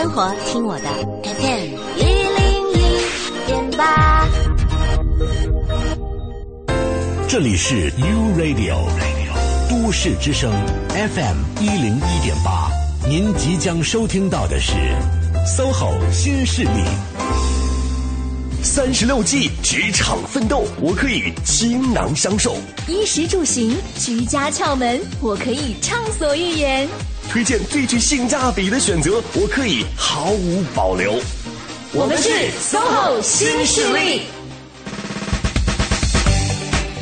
生活，听我的 FM 一零一点八。这里是 U Radio 都市之声 FM 一零一点八，您即将收听到的是 SOHO 新势力。三十六计，职场奋斗，我可以倾囊相授；衣食住行，居家窍门，我可以畅所欲言；推荐最具性价比的选择，我可以毫无保留。我们是 SOHO 新势力。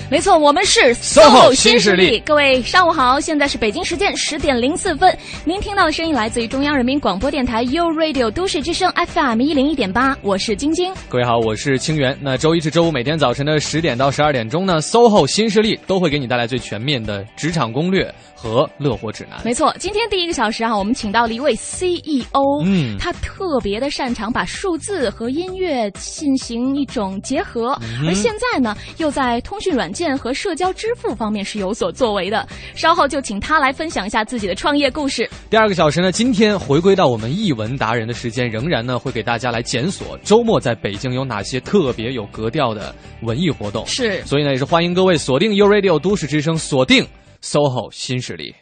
没错，我们是 SOHO 新势力。各位上午好，现在是北京时间十点零四分。您听到的声音来自于中央人民广播电台 u Radio 都市之声 FM 一零一点八，我是晶晶。各位好，我是清源。那周一至周五每天早晨的十点到十二点钟呢，SOHO 新势力都会给你带来最全面的职场攻略和乐活指南。没错，今天第一个小时啊，我们请到了一位 CEO，嗯他特别的擅长把数字和音乐进行一种结合，而现在呢，又在通讯软件和社交支付方面是有所作为的。稍后就请他来分享一下自己的创业故事。第二个小时呢，今天回归到我们译文达人的时间，仍然呢会给大家来检索周末在北京有哪些特别有格调的文艺活动。是所以呢，也是欢迎各位锁定 U Radio 都市之声，锁定 SOHO 新势力。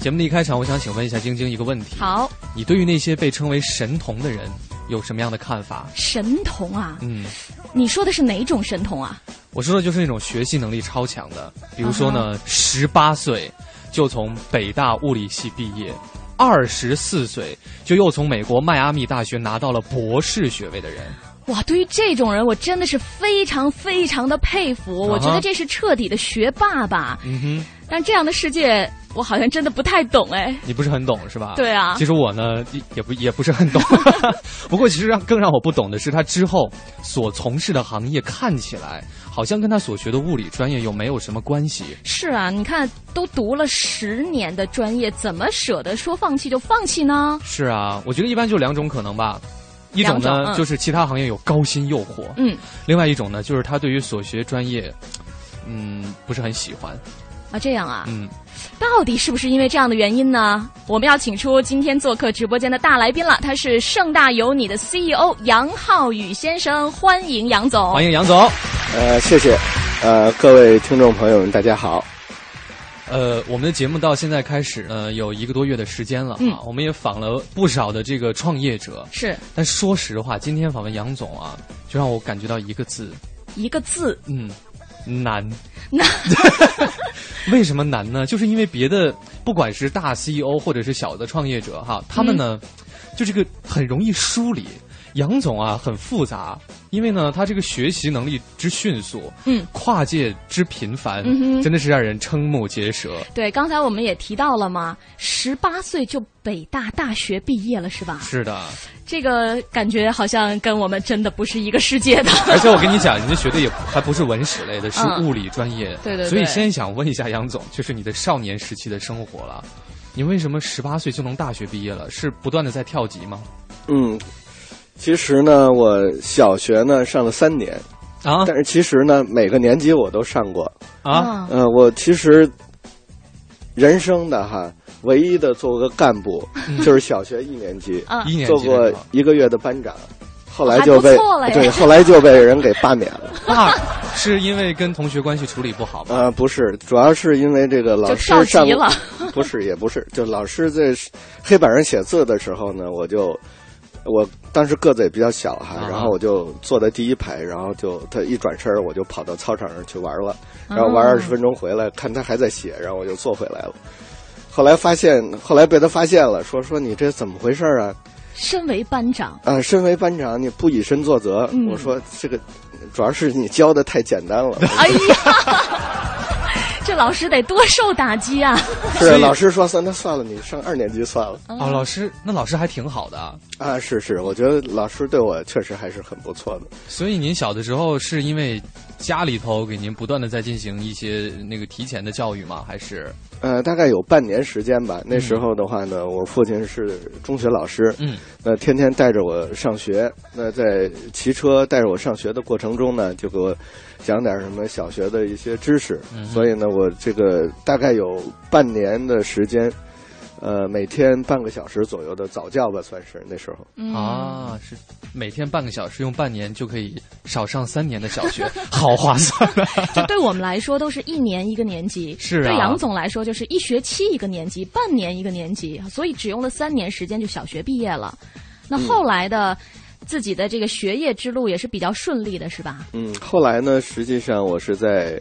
节目的一开场，我想请问一下晶晶一个问题：好，你对于那些被称为神童的人有什么样的看法？神童啊，嗯，你说的是哪种神童啊？我说的就是那种学习能力超强的，比如说呢，十八岁就从北大物理系毕业，二十四岁就又从美国迈阿密大学拿到了博士学位的人。哇，对于这种人，我真的是非常非常的佩服。我觉得这是彻底的学霸吧。嗯哼，但这样的世界，我好像真的不太懂哎。你不是很懂是吧？对啊其实我呢也也不也不是很懂，不过其实让更让我不懂的是，他之后所从事的行业看起来好像跟他所学的物理专业又没有什么关系。是啊，你看都读了十年的专业，怎么舍得说放弃就放弃呢？是啊，我觉得一般就两种可能吧。一种呢，种嗯就是其他行业有高薪诱惑，嗯，另外一种呢，就是他对于所学专业，嗯，不是很喜欢，啊，这样啊，嗯，到底是不是因为这样的原因呢？我们要请出今天做客直播间的大来宾了，他是盛大有你的 CEO 杨浩宇先生，欢迎杨总。欢迎杨总。呃，谢谢，呃，各位听众朋友们，大家好。呃，我们的节目到现在开始呢，有一个多月的时间了啊，嗯。我们也访了不少的这个创业者，是。但说实话，今天访问杨总啊，就让我感觉到一个字，一个字，嗯，难。难。为什么难呢？就是因为别的，不管是大 CEO 或者是小的创业者哈，他们呢，嗯就这个很容易梳理。杨总啊，很复杂，因为呢，他这个学习能力之迅速，嗯，跨界之频繁，嗯真的是让人瞠目结舌。对，刚才我们也提到了嘛，十八岁就北大大学毕业了，是吧？是的，这个感觉好像跟我们真的不是一个世界的。而且我跟你讲，人家学的也还不是文史类的，是嗯物理专业。对对对所以先想问一下杨总，就是你的少年时期的生活了，你为什么十八岁就能大学毕业了？是不断的在跳级吗？嗯，其实呢，我小学呢上了三年，啊但是其实呢，每个年级我都上过。啊！呃，我其实人生的哈，唯一的做过干部，就是小学一年级，嗯一年做过一个月的班长，后来就被对，后来就被人给罢免了。啊是因为跟同学关系处理不好吗？呃，不是，主要是因为这个老师上了，不是，也不是，就老师在黑板上写字的时候呢，我就我当时个子也比较小哈，啊然后我就坐在第一排，然后就他一转身，我就跑到操场上去玩了，哦然后玩二十分钟回来，看他还在写，然后我就坐回来了。后来发现，后来被他发现了，说说你这怎么回事啊？身为班长，啊，身为班长，你不以身作则。嗯我说这个主要是你教的太简单了。哎呀，这老师得多受打击啊！是老师说算，那算了，你上二年级算了。哦，老师，那老师还挺好的啊。啊，是是，我觉得老师对我确实还是很不错的。所以您小的时候是因为家里头给您不断的在进行一些那个提前的教育吗？还是呃，大概有半年时间吧。那时候的话呢，我父亲是中学老师，嗯，那天天带着我上学。那在骑车带着我上学的过程中呢，就给我讲点什么小学的一些知识。嗯所以呢，我这个大概有半年的时间，呃，每天半个小时左右的早教吧，算是那时候。嗯啊，是每天半个小时，用半年就可以少上三年的小学，好划算啊！这对我们来说都是一年一个年级，是啊对杨总来说就是一学期一个年级，半年一个年级，所以只用了三年时间就小学毕业了。那后来的、自己的这个学业之路也是比较顺利的，是吧？嗯，后来呢，实际上我是在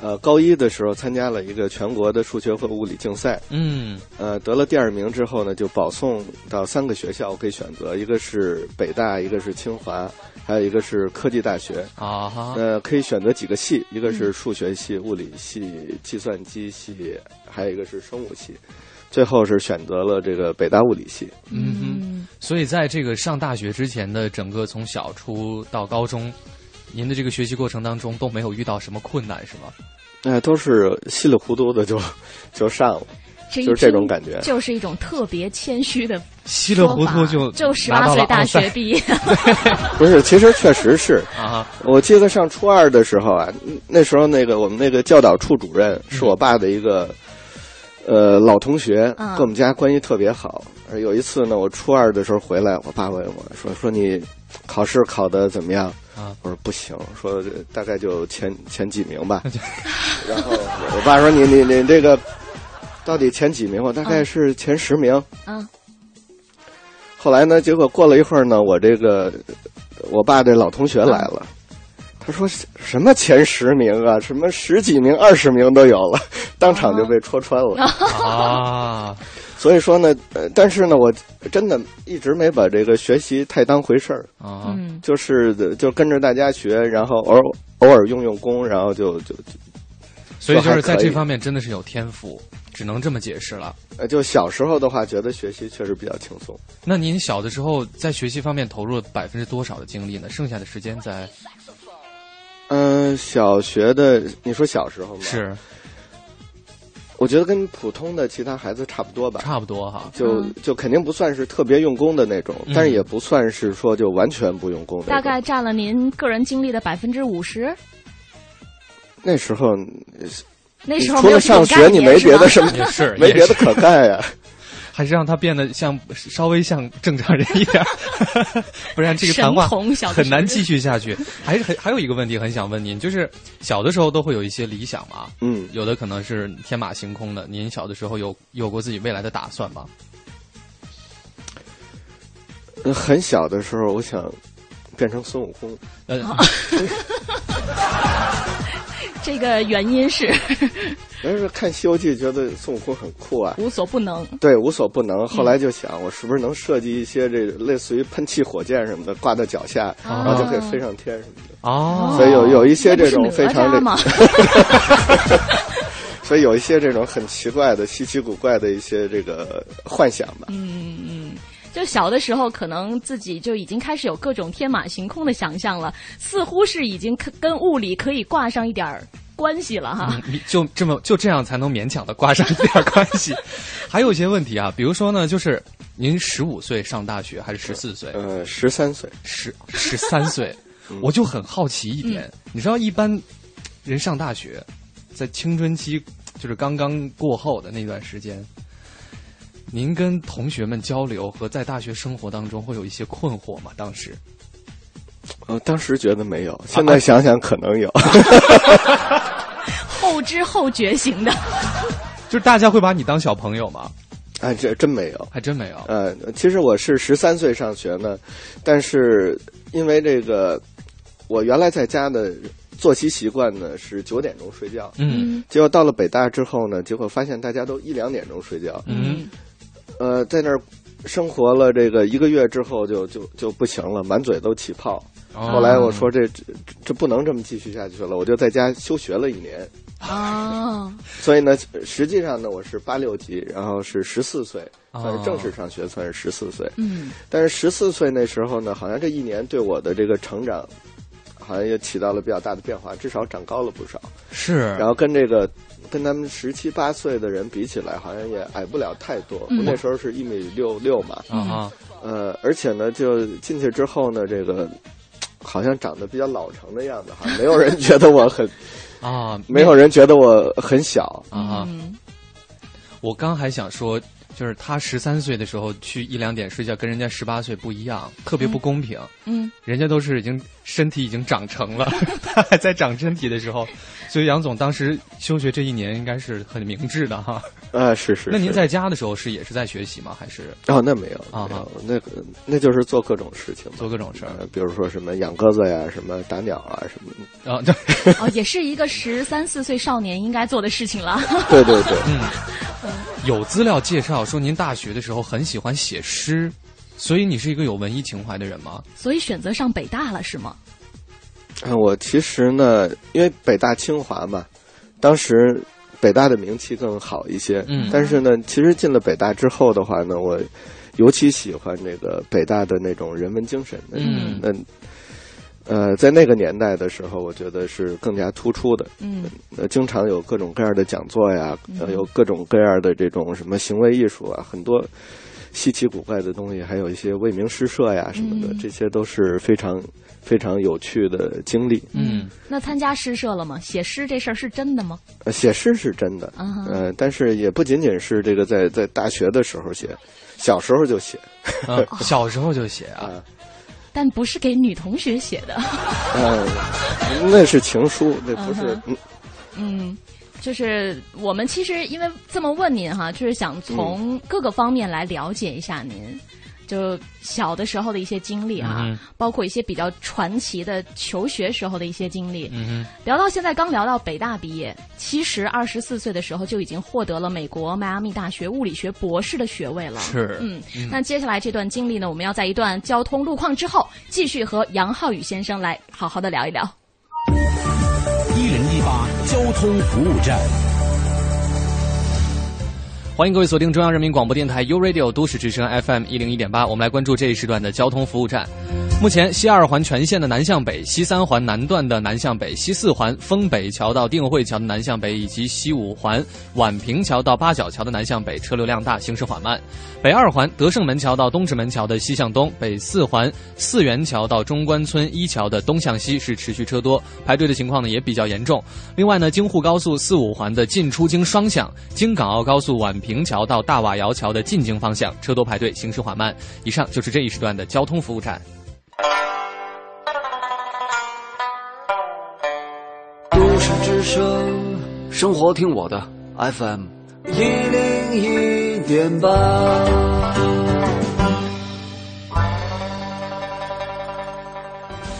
呃高一的时候参加了一个全国的数学和物理竞赛。嗯呃，得了第二名之后呢，就保送到三个学校，我可以选择，一个是北大，一个是清华，还有一个是科技大学。啊哈，呃，可以选择几个系，一个是数学系、物理系、计算机系，还有一个是生物系。最后是选择了这个北大物理系。嗯哼。所以在这个上大学之前的整个从小初到高中，您的这个学习过程当中都没有遇到什么困难，是吗？哎、都是稀里糊涂的就 就上了，就是这种感觉。就是一种特别谦虚的稀里糊涂就就十八岁大学毕业，不是，其实确实是。啊，我记得上初二的时候啊，那时候那个我们那个教导处主任是我爸的一个、呃老同学，嗯跟我们家关系特别好。而有一次呢，我初二的时候回来，我爸问我说：“说你考试考的怎么样？”啊我说不行，说大概就前前几名吧。然后我爸说：“你你你这个到底前几名？我大概是前十名。嗯，后来呢，结果过了一会儿呢，我这个我爸这老同学来了，他说什么前十名啊，什么十几名、二十名都有了，当场就被戳穿了。啊，所以说呢，呃，但是呢，我真的一直没把这个学习太当回事儿，啊，嗯，就是就跟着大家学，然后偶尔偶尔用用功，然后就就所以就是在这方面真的是有天赋，只能这么解释了。呃，就小时候的话，觉得学习确实比较轻松。那您小的时候在学习方面投入了百分之多少的精力呢？剩下的时间在嗯、小学的你说小时候吗？，是我觉得跟普通的其他孩子差不多吧。差不多哈。就嗯就肯定不算是特别用功的那种，嗯但是也不算是说就完全不用功。大概占了您个人经历的百分之五十。那时候，那时候除了上学，你没别的什么，也是没别的可干呀。还是让他变得像稍微像正常人一点，不然这个谈话很难继续下去。还是很还有一个问题很想问您，就是小的时候都会有一些理想嘛，嗯，有的可能是天马行空的。您小的时候有有过自己未来的打算吗？呃很小的时候，我想变成孙悟空。呃，这个原因是 但是看《西游记》觉得孙悟空很酷啊，无所不能。对，无所不能。后来就想，我是不是能设计一些这个类似于喷气火箭什么的，挂在脚下，然后就可以飞上天什么的。哦，所以有有一些这种非常这哪吒吗？所以有一些这种很奇怪的、稀奇古怪的一些这个幻想吧。嗯嗯，就小的时候，可能自己就已经开始有各种天马行空的想象了，似乎是已经跟物理可以挂上一点儿关系了哈。嗯就这么就这样才能勉强的挂上一点关系。还有一些问题啊，比如说呢，就是您十五岁上大学还是十四岁？呃，十三岁，十十三岁，嗯我就很好奇一点，你知道一般人上大学，在青春期就是刚刚过后的那段时间，您跟同学们交流和在大学生活当中会有一些困惑吗？当时呃，当时觉得没有，现在想想可能有。后知后觉型的，就是大家会把你当小朋友吗？哎，这真没有。还真没有。呃，其实我是十三岁上学呢，但是因为这个，我原来在家的作息习惯呢是九点钟睡觉，嗯结果到了北大之后呢，结果发现大家都一两点钟睡觉，嗯呃，在那儿生活了这个一个月之后就就就不行了，满嘴都起泡。哦后来我说这这这不能这么继续下去了，我就在家休学了一年。啊，所以呢，实际上呢，我是八六级，然后是十四岁，哦算是正式上学，算是十四岁。嗯但是十四岁那时候呢，好像这一年对我的这个成长，好像也起到了比较大的变化，至少长高了不少。是，然后跟这个跟他们十七八岁的人比起来，好像也矮不了太多。嗯我那时候是一米六六嘛，啊哈，呃，而且呢，就进去之后呢，这个好像长得比较老成的样子，哈没有人觉得我很，啊，没有人觉得我很小。啊我刚还想说，就是他十三岁的时候去一两点睡觉，跟人家十八岁不一样，特别不公平。嗯，人家都是已经身体已经长成了，他 还在长身体的时候，所以杨总当时休学这一年应该是很明智的哈。啊，是是。是那您在家的时候是也是在学习吗？还是哦，那没有啊没有，那个那就是做各种事情，做各种事儿？呃，比如说什么养鸽子呀，什么打鸟啊，什么的。啊，对，哦，也是一个十三四岁少年应该做的事情了。对对对，有资料介绍说您大学的时候很喜欢写诗，所以你是一个有文艺情怀的人吗？所以选择上北大了是吗？嗯，我其实呢，因为北大清华嘛，当时北大的名气更好一些。嗯但是呢，其实进了北大之后的话呢，我尤其喜欢这个北大的那种人文精神。嗯那呃，在那个年代的时候，我觉得是更加突出的。嗯。呃，经常有各种各样的讲座呀，呃，有各种各样的这种什么行为艺术啊，很多稀奇古怪的东西，还有一些未名诗社呀什么的，嗯这些都是非常非常有趣的经历。嗯，那参加诗社了吗？写诗这事儿是真的吗？呃，写诗是真的，嗯呃，但是也不仅仅是这个在在大学的时候写，小时候就写。啊小时候就写啊，啊，但不是给女同学写的。呃，那是情书，那不是嗯，嗯，就是我们其实因为这么问您哈，就是想从各个方面来了解一下您。就小的时候的一些经历啊，嗯包括一些比较传奇的求学时候的一些经历。嗯聊到现在，刚聊到北大毕业，其实二十四岁的时候就已经获得了美国迈阿密大学物理学博士的学位了。哼，是，嗯，那接下来这段经历呢，我们要在一段交通路况之后，继续和杨浩宇先生来好好的聊一聊。一零一八交通服务站。欢迎各位锁定中央人民广播电台 u Radio 都市之声 FM 一零一点八，我们来关注这一时段的交通服务站。目前，西二环全线的南向北、西三环南段的南向北、西四环丰北桥到定慧桥的南向北，以及西五环宛平桥到八角桥的南向北，车流量大，行驶缓慢。北二环德胜门桥到东直门桥的西向东，北四环四元桥到中关村一桥的东向西是持续车多，排队的情况呢也比较严重。另外呢，京沪高速四五环的进出京双向，京港澳高速宛平桥到大瓦窑桥的进京方向车多排队，行驶缓慢。以上就是这一时段的交通服务站。都市之声，生活听我的 FM 一零一点八。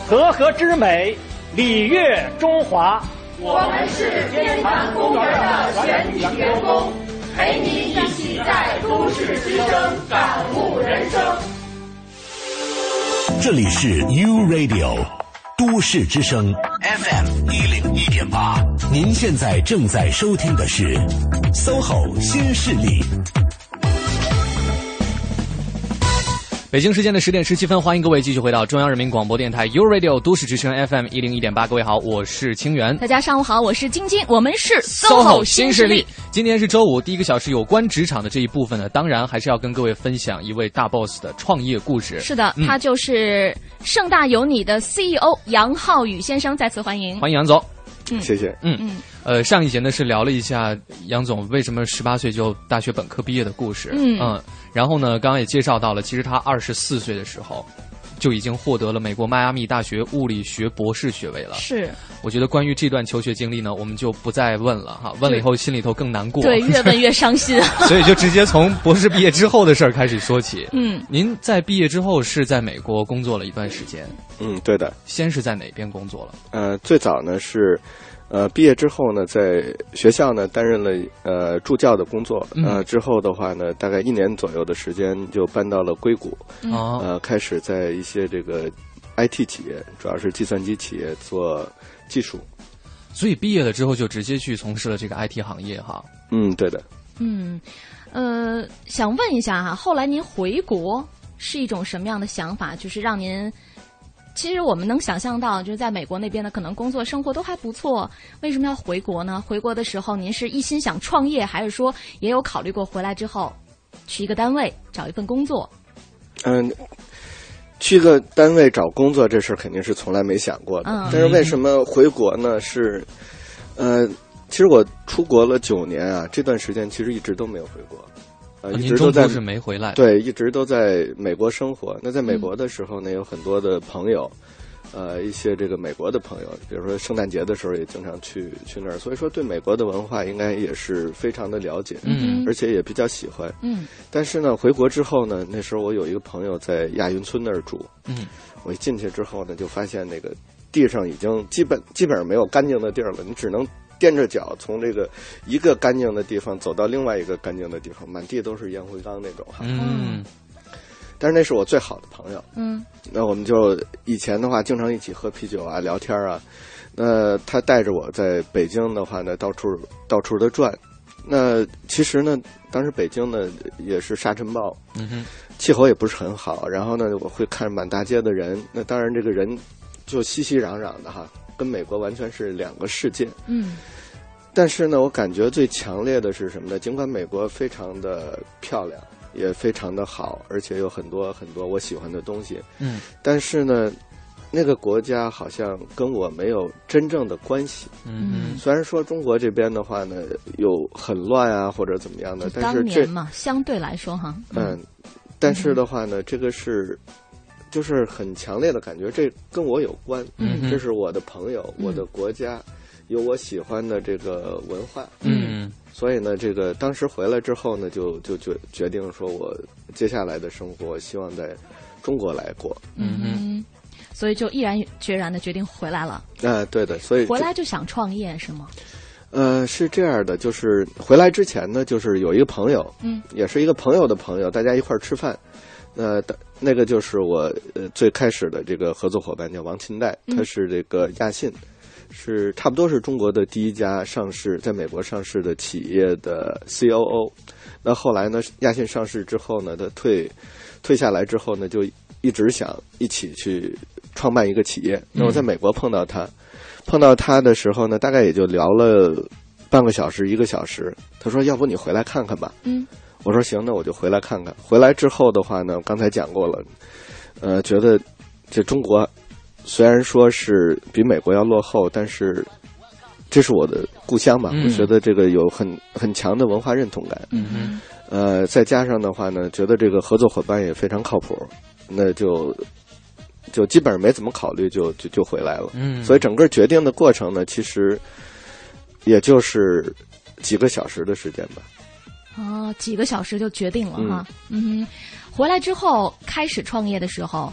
和合之美，礼乐中华。陪你一起在都市之声感悟人生这里是 U Radio 都市之声 FM 一零一点八，您现在正在收听的是 SOHO 新势力。北京时间的十点十七分，欢迎各位继续回到中央人民广播电台 u Radio 都市之声 FM 一零一点八。各位好，我是清源。大家上午好，我是晶晶，我们是 SOHO 新新势力。今天是周五，第一个小时有关职场的这一部分呢，当然还是要跟各位分享一位大 boss 的创业故事。是的，嗯他就是盛大有你的 CEO 杨浩宇先生，再次欢迎。欢迎杨总。谢谢。嗯呃，上一节呢是聊了一下杨总为什么十八岁就大学本科毕业的故事。嗯然后呢，刚刚也介绍到了，其实他二十四岁的时候。就已经获得了美国迈阿密大学物理学博士学位了。是我觉得关于这段求学经历呢，我们就不再问了哈，问了以后心里头更难过。对，越问越伤心。所以就直接从博士毕业之后的事儿开始说起。嗯，您在毕业之后是在美国工作了一段时间，嗯，对的。先是在哪边工作了？呃，最早呢是，呃，毕业之后呢，在学校呢担任了呃助教的工作。嗯呃，之后的话呢，大概一年左右的时间就搬到了硅谷，啊，呃，开始在一些这个 IT 企业，主要是计算机企业做技术。所以毕业了之后就直接去从事了这个 IT 行业哈。嗯，对的。嗯，呃，想问一下哈，后来您回国是一种什么样的想法？就是让您其实我们能想象到，就是在美国那边呢，可能工作生活都还不错，为什么要回国呢？回国的时候，您是一心想创业，还是说也有考虑过回来之后去一个单位找一份工作？嗯，去个单位找工作这事儿肯定是从来没想过的。嗯但是为什么回国呢？是，呃，其实我出国了九年啊，这段时间其实一直都没有回国，一直都在是没回来。，对，一直都在美国生活。那在嗯美国的时候呢，有很多的朋友，呃，一些这个美国的朋友，比如说圣诞节的时候也经常去去那儿，所以说对美国的文化应该也是非常的了解，嗯而且也比较喜欢。嗯但是呢，回国之后呢，那时候我有一个朋友在亚运村那儿住，嗯，我一进去之后呢，就发现那个地上已经基本基本上没有干净的地儿了，你只能踮着脚从这个一个干净的地方走到另外一个干净的地方，满地都是烟灰缸那种哈。嗯但是那是我最好的朋友，嗯那我们就以前的话经常一起喝啤酒啊、聊天啊。那他带着我在北京的话呢，到处到处的转。那其实呢，当时北京呢也是沙尘暴，嗯哼，气候也不是很好。然后呢，我会看满大街的人，那当然这个人就熙熙攘攘的哈，跟美国完全是两个世界。嗯但是呢，我感觉最强烈的是什么呢？尽管美国非常的漂亮，也非常的好，而且有很多很多我喜欢的东西，嗯但是呢，那个国家好像跟我没有真正的关系。嗯虽然说中国这边的话呢，有很乱啊或者怎么样的，但是这嘛，相对来说哈，嗯，但是的话呢，这个是。就是很强烈的感觉，这跟我有关。嗯这是我的朋友，我的国家，有我喜欢的这个文化。嗯所以呢，这个当时回来之后呢，就就决决定说，我接下来的生活，希望在中国来过。嗯所以就毅然决然的决定回来了。啊、对的，所以回来就想创业是吗？呃是这样的，就是回来之前呢，就是有一个朋友，嗯，也是一个朋友的朋友，大家一块儿吃饭。呃，的那个就是我呃最开始的这个合作伙伴叫王钦代，嗯他是这个亚信，是差不多是中国的第一家上市在美国上市的企业的 COO。那后来呢，亚信上市之后呢，他退退下来之后呢，就一直想一起去创办一个企业。那我在美国碰到他，碰到他的时候呢，大概也就聊了半个小时、一个小时。他说：“要不你回来看看吧。”嗯我说行，那我就回来看看。回来之后的话呢，刚才讲过了，呃，觉得这中国虽然说是比美国要落后，但是这是我的故乡嘛，嗯我觉得这个有很很强的文化认同感。呃，再加上的话呢，觉得这个合作伙伴也非常靠谱，那就就基本上没怎么考虑就，就就回来了。嗯，所以整个决定的过程呢，其实也就是几个小时的时间吧。哦，几个小时就决定了哈。嗯哼，回来之后开始创业的时候，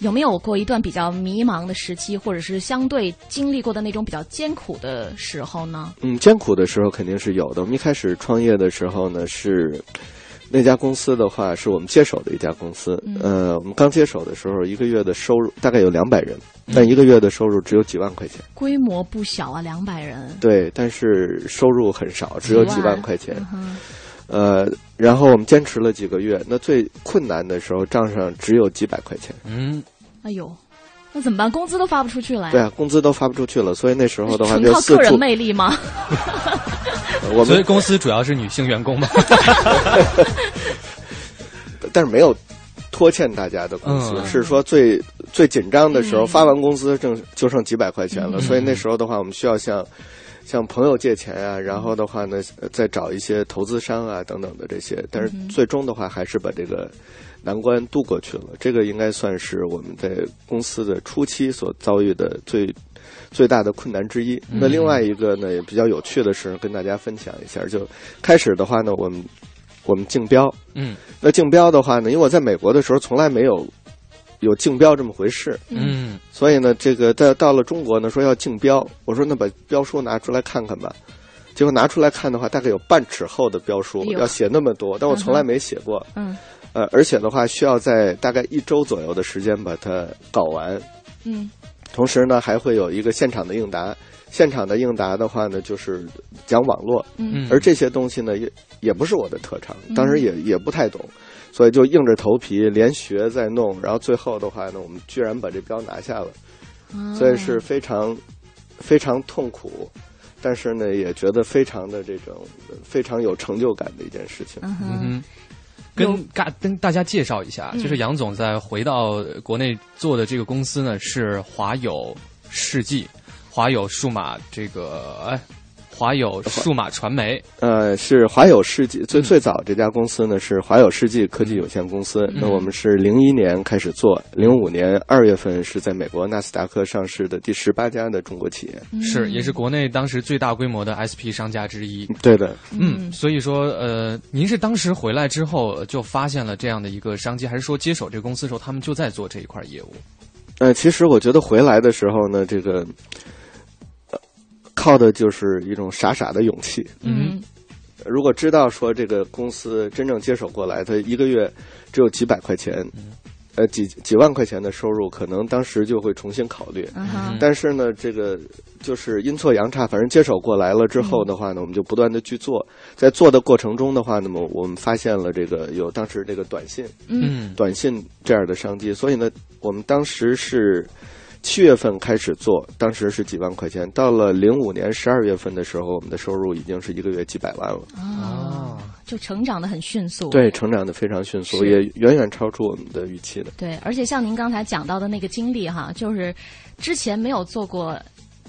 有没有过一段比较迷茫的时期，或者是相对经历过的那种比较艰苦的时候呢？嗯，艰苦的时候肯定是有的。我们一开始创业的时候呢，是那家公司的话，是我们接手的一家公司。嗯呃，我们刚接手的时候，一个月的收入大概有两百人，但一个月的收入只有几万块钱。规模不小啊，两百人，对，但是收入很少，只有几万块钱。嗯哼呃，然后我们坚持了几个月，那最困难的时候，账上只有几百块钱。嗯哎呦，那怎么办？工资都发不出去了呀。对啊，工资都发不出去了，所以那时候的话纯就四靠个人。魅力吗？我 们所以公司主要是女性员工嘛。但是没有拖欠大家的工资，嗯是说最最紧张的时候，嗯发完工资正就剩几百块钱了，嗯所以那时候的话，我们需要向向朋友借钱啊，然后的话呢，呃再找一些投资商啊等等的这些，但是嗯最终的话还是把这个难关渡过去了。这个应该算是我们在公司的初期所遭遇的最。最大的困难之一。嗯那另外一个呢，也比较有趣的是跟大家分享一下。就开始的话呢，我们我们竞标，嗯那竞标的话呢，因为我在美国的时候从来没有有竞标这么回事，嗯。所以呢，这个到到了中国呢，说要竞标，我说那把标书拿出来看看吧。结果拿出来看的话，大概有半尺厚的标书要写那么多，但我从来没写过。嗯。呃，而且的话，需要在大概一周左右的时间把它搞完。嗯。同时呢，还会有一个现场的应答。现场的应答的话呢，就是讲网络，嗯。嗯，而这些东西呢，也也不是我的特长，当时也也不太懂，所以就硬着头皮连学再弄，然后最后的话呢，我们居然把这标拿下了，哦所以是非常非常痛苦，但是呢，也觉得非常的这种非常有成就感的一件事情。嗯哼。跟大跟大家介绍一下，嗯就是杨总在回到国内做的这个公司呢是华友世纪，华友数码这个哎，华友数码传媒，呃，是华友世纪最嗯最早这家公司呢是华友世纪科技有限公司。嗯那我们是零一年开始做，零五年二月份是在美国纳斯达克上市的第十八家的中国企业。是也是国内当时最大规模的 SP 商家之一。对的，嗯，所以说呃，您是当时回来之后呃就发现了这样的一个商机，还是说接手这个公司的时候他们就在做这一块业务？呃，其实我觉得回来的时候呢，这个、呃靠的就是一种傻傻的勇气。嗯。如果知道说这个公司真正接手过来，他一个月只有几百块钱，呃几几万块钱的收入，可能当时就会重新考虑。嗯，但是呢，这个就是阴错阳差，反正接手过来了之后的话呢，我们就不断的去做，在做的过程中的话，那么我们发现了这个有当时这个短信，嗯。短信这样的商机，所以呢，我们当时是七月份开始做，当时是几万块钱，到了零五年十二月份的时候，我们的收入已经是一个月几百万了，哦，就成长的很迅速。对，成长的非常迅速，也远远超出我们的预期的。对，而且像您刚才讲到的那个经历哈，就是之前没有做过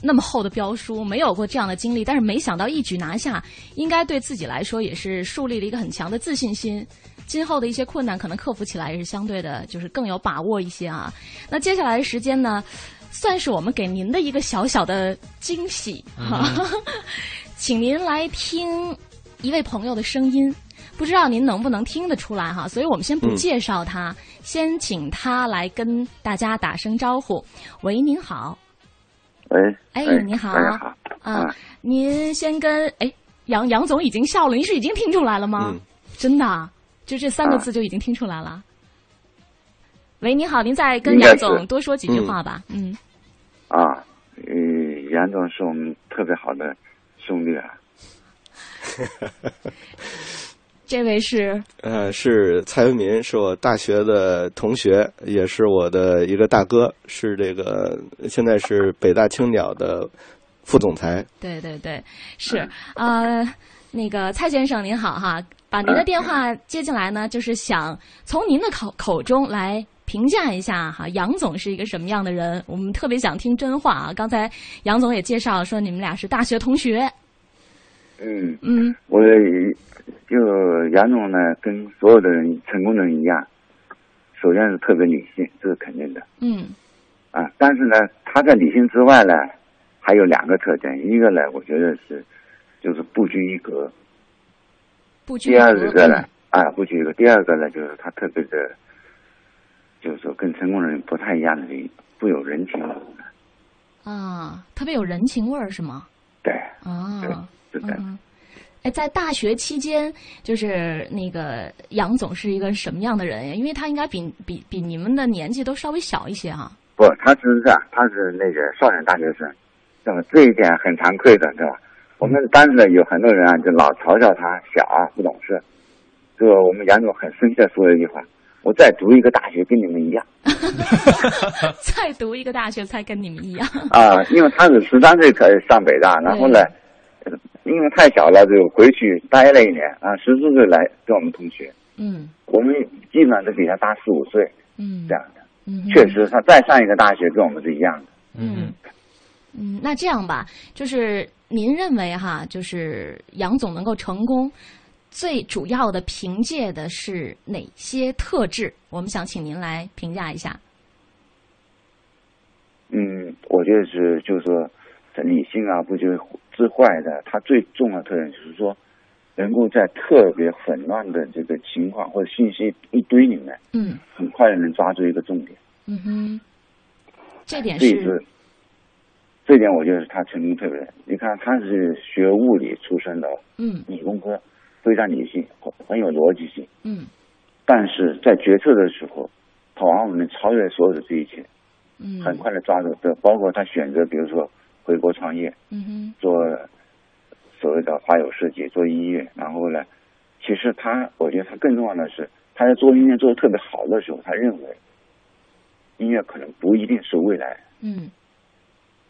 那么厚的标书，没有过这样的经历，但是没想到一举拿下，应该对自己来说也是树立了一个很强的自信心。今后的一些困难可能克服起来也是相对的，就是更有把握一些啊。那接下来的时间呢，算是我们给您的一个小小的惊喜哈，请您来听一位朋友的声音。不知道您能不能听得出来哈，所以我们先不嗯介绍他，先请他来跟大家打声招呼。喂，您好，喂，哎你好大家好，啊，您先跟哎杨杨总已经笑了，您是已经听出来了吗？嗯真的啊，就这三个字就已经听出来了。喂，你好，您再跟杨总多说几句话吧。嗯，啊，呃，杨总是我们特别好的兄弟啊，这位是呃，是蔡文民，是我大学的同学，也是我的一个大哥，是这个现在是北大青鸟的副总裁。对对对，是呃，那个蔡先生您好哈，把您的电话接进来呢，就是想从您的口口中来评价一下哈，杨总是一个什么样的人？我们特别想听真话啊。刚才杨总也介绍说你们俩是大学同学，嗯，嗯我就杨总呢，跟所有的人成功的人一样，首先是特别理性，这是肯定的嗯啊。但是呢，他在理性之外呢，还有两个特点，一个呢，我觉得是就是不拘一格，第二格个呢，啊，不拘一格，第二个呢，就是他特别的，就是说跟成功人不太一样的富有人情味。啊，特别有人情味儿是吗？对，啊，是的。嗯，哎，在大学期间，就是那个杨总是一个什么样的人呀？因为他应该比比比你们的年纪都稍微小一些哈、不，他是这样，他是那个少年大学生，那么这一点很惭愧的，对吧？我们班里呢有很多人啊，就老嘲笑他小啊不懂事。这个我们杨总很生气的说了一句话：“我再读一个大学跟你们一样 再读一个大学才跟你们一样。啊！”因为他是十三岁才上北大，然后呢，呃因为太小了就回去待了一年啊，十四岁来跟我们同学，嗯我们基本上都比他大四五岁嗯，这样的。嗯，确实，他再上一个大学跟我们是一样的。嗯嗯，那这样吧，就是您认为哈，就是杨总能够成功，最主要的凭借的是哪些特质？我们想请您来评价一下。嗯，我觉得是，就是说，在理性啊，不就是之坏的，他最重要的特点就是说，能够在特别混乱的这个情况或者信息一堆里面，嗯很快的能抓住一个重点。嗯哼，这点是这点我觉得是他成功特别。你看，他是学物理出身的，嗯理工科，非常理性，很很有逻辑性，嗯但是在决策的时候，他往往能超越所有的这一切，嗯，很快的抓住。这包括他选择，比如说回国创业，嗯哼做所谓的花友设计，做音乐，然后呢，其实他，我觉得他更重要的是，他在做音乐做的特别好的时候，他认为音乐可能不一定是未来，嗯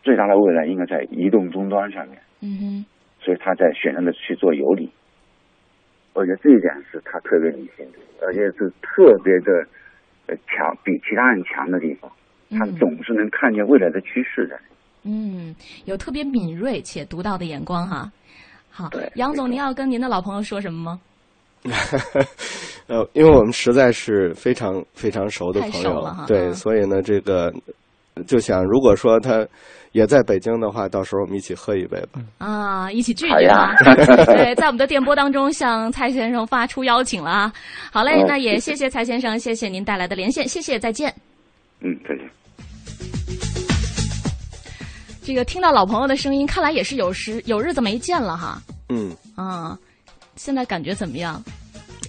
最大的未来应该在移动终端上面，嗯哼所以他在选择的去做有理。我觉得这一点是他特别理性的，而且是特别的呃强，比其他人强的地方。他嗯总是能看见未来的趋势的。嗯，有特别敏锐且独到的眼光哈。好，杨总，您要跟您的老朋友说什么吗？呃，因为我们实在是非常非常熟的朋友了哈，对，嗯所以呢，这个就想，如果说他也在北京的话，到时候我们一起喝一杯吧。啊，一起聚一聚啊！对，在我们的电波当中向蔡先生发出邀请了啊。好嘞，哦那也谢谢蔡先生，谢谢您带来的连线，谢谢，再见。嗯，再见。这个听到老朋友的声音，看来也是有时有日子没见了哈。嗯，啊，现在感觉怎么样？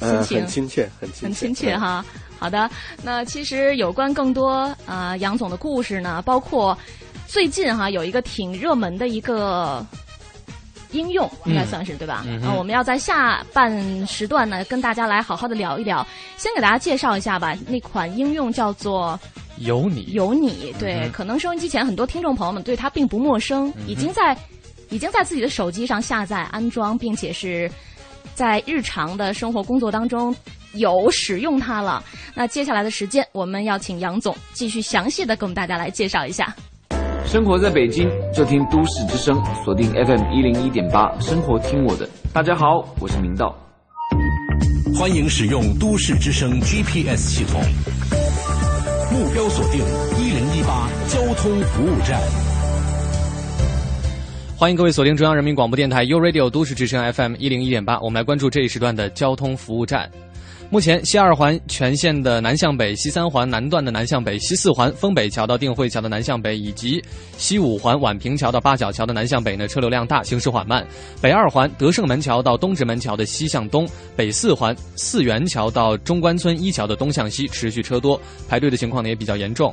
呃，很亲切，很亲切，很亲切嗯。哈。好的，那其实有关更多啊、杨总的故事呢，包括最近哈有一个挺热门的一个应用，应该算是、对吧？嗯啊，我们要在下半时段呢跟大家来好好的聊一聊。先给大家介绍一下吧，那款应用叫做有你，有你，对，嗯可能收音机前很多听众朋友们对它并不陌生，已经在已经在自己的手机上下载安装，并且是在日常的生活工作当中有使用它了。那接下来的时间，我们要请杨总继续详细的给我们大家来介绍一下。生活在北京就听都市之声，锁定 FM 一零一点八，生活听我的。大家好，我是明道。欢迎使用都市之声 GPS 系统，目标锁定一零一八交通服务站。欢迎各位锁定中央人民广播电台 u Radio 都市之声 FM 一零一点八，我们来关注这一时段的交通服务站。目前，西二环全线的南向北、西三环南段的南向北、西四环丰北桥到定慧桥的南向北，以及西五环宛平桥到八角桥的南向北呢，车流量大，行驶缓慢。北二环德胜门桥到东直门桥的西向东，北四环四元桥到中关村一桥的东向西持续车多，排队的情况呢也比较严重。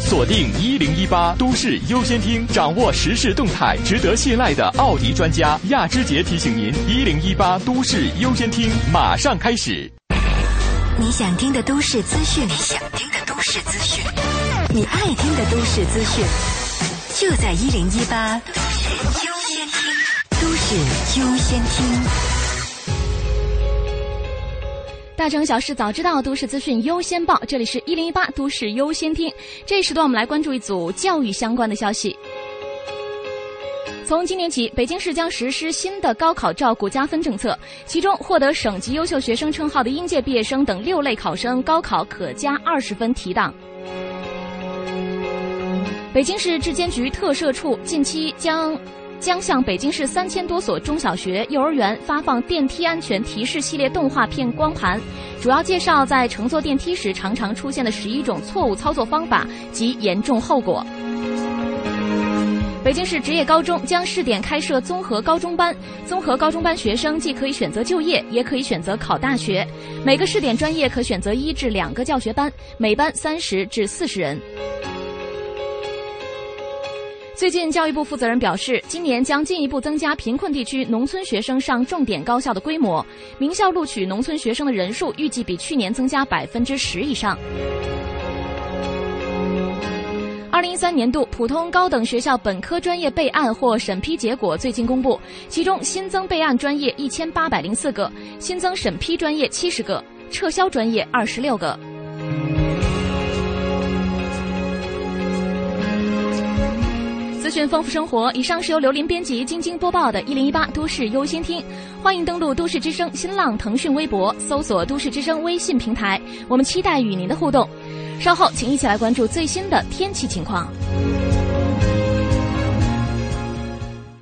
锁定一零一八都市优先听，掌握时事动态，值得信赖的奥迪专家亚之杰提醒您：一零一八都市优先听马上开始。你想听的都市资讯，你想听的都市资讯，你爱听的都市资讯，就在一零一八都市优先听，都市优先听。大城小事早知道，都市资讯优先报。这里是一零一八都市优先听。这一时段我们来关注一组教育相关的消息。从今年起，北京市将实施新的高考照顾加分政策，其中获得省级优秀学生称号的应届毕业生等六类考生，高考可加二十分提档。北京市质监局特设处近期将。将向北京市三千多所中小学、幼儿园发放电梯安全提示系列动画片光盘，主要介绍在乘坐电梯时常常出现的十一种错误操作方法及严重后果。北京市职业高中将试点开设综合高中班，综合高中班学生既可以选择就业，也可以选择考大学。每个试点专业可选择一至两个教学班，每班三十至四十人。最近，教育部负责人表示，今年将进一步增加贫困地区农村学生上重点高校的规模，名校录取农村学生的人数预计比去年增加百分之十以上。二零一三年度普通高等学校本科专业备案或审批结果最近公布，其中新增备案专业一千八百零四个，新增审批专业七十个，撤销专业二十六个。讯丰富生活。以上是由刘林编辑、晶晶播报的《一零一八都市优先听》，欢迎登录都市之声新浪、腾讯微博，搜索“都市之声”微信平台，我们期待与您的互动。稍后，请一起来关注最新的天气情况。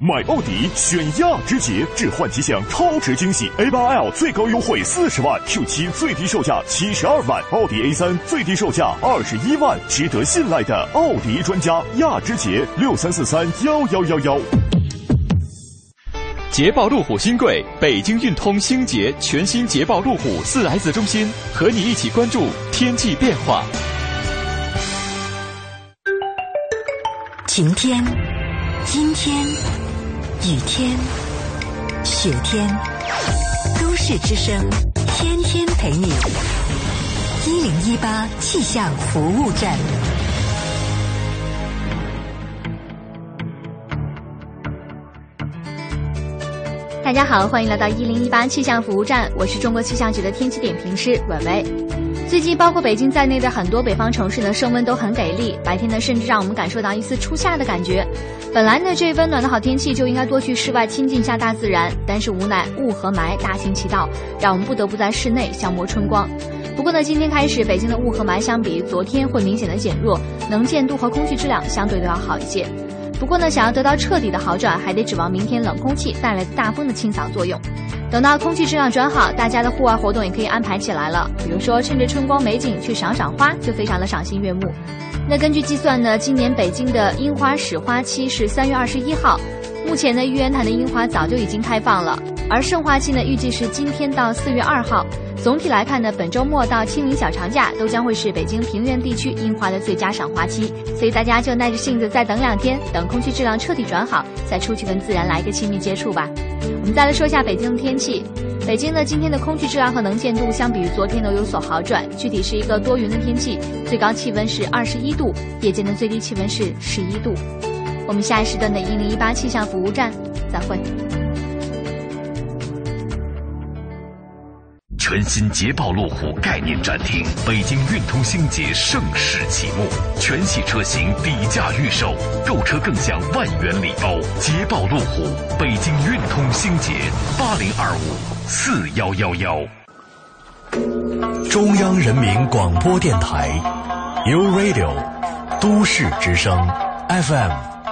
买奥迪选亚之杰，置换吉祥超值惊喜！A 八 L 最高优惠四十万，Q 七最低售价七十二万，奥迪 A 三最低售价二十一万，值得信赖的奥迪专家亚之杰六三四三幺幺幺幺。捷豹路虎新贵，北京运通星捷全新捷豹路虎四 S 中心，和你一起关注天气变化。晴天、阴天、雨天、雪天，都市之声天天陪你。一零一八气象服务站。大家好，欢迎来到一零一八气象服务站，我是中国气象局的天气点评师婉薇。最近，包括北京在内的很多北方城市呢，升温都很给力，白天呢，甚至让我们感受到一丝初夏的感觉。本来呢，这温暖的好天气就应该多去室外亲近一下大自然，但是无奈雾和霾大行其道，让我们不得不在室内消磨春光。不过呢，今天开始，北京的雾和霾相比昨天会明显的减弱，能见度和空气质量相对都要好一些。不过呢，想要得到彻底的好转，还得指望明天冷空气带来的大风的清扫作用。等到空气质量转好，大家的户外活动也可以安排起来了。比如说，趁着春光美景去赏赏花，就非常的赏心悦目。那根据计算呢，今年北京的樱花始花期是三月二十一号。目前呢，玉渊潭的樱花早就已经开放了，而盛花期呢，预计是今天到四月二号。总体来看呢，本周末到清明小长假都将会是北京平原地区樱花的最佳赏花期，所以大家就耐着性子再等两天，等空气质量彻底转好，再出去跟自然来一个亲密接触吧。我们再来说一下北京的天气。北京呢，今天的空气质量和能见度相比于昨天都有所好转，具体是一个多云的天气，最高气温是二十一度，夜间的最低气温是十一度。我们下一时段的一零一八气象服务站再会。全新捷豹路虎概念展厅，北京运通星捷盛世启幕，全系车型底价预售，购车更享万元礼包。捷豹路虎，北京运通星捷八零二五四幺幺幺。中央人民广播电台，U Radio，都市之声，FM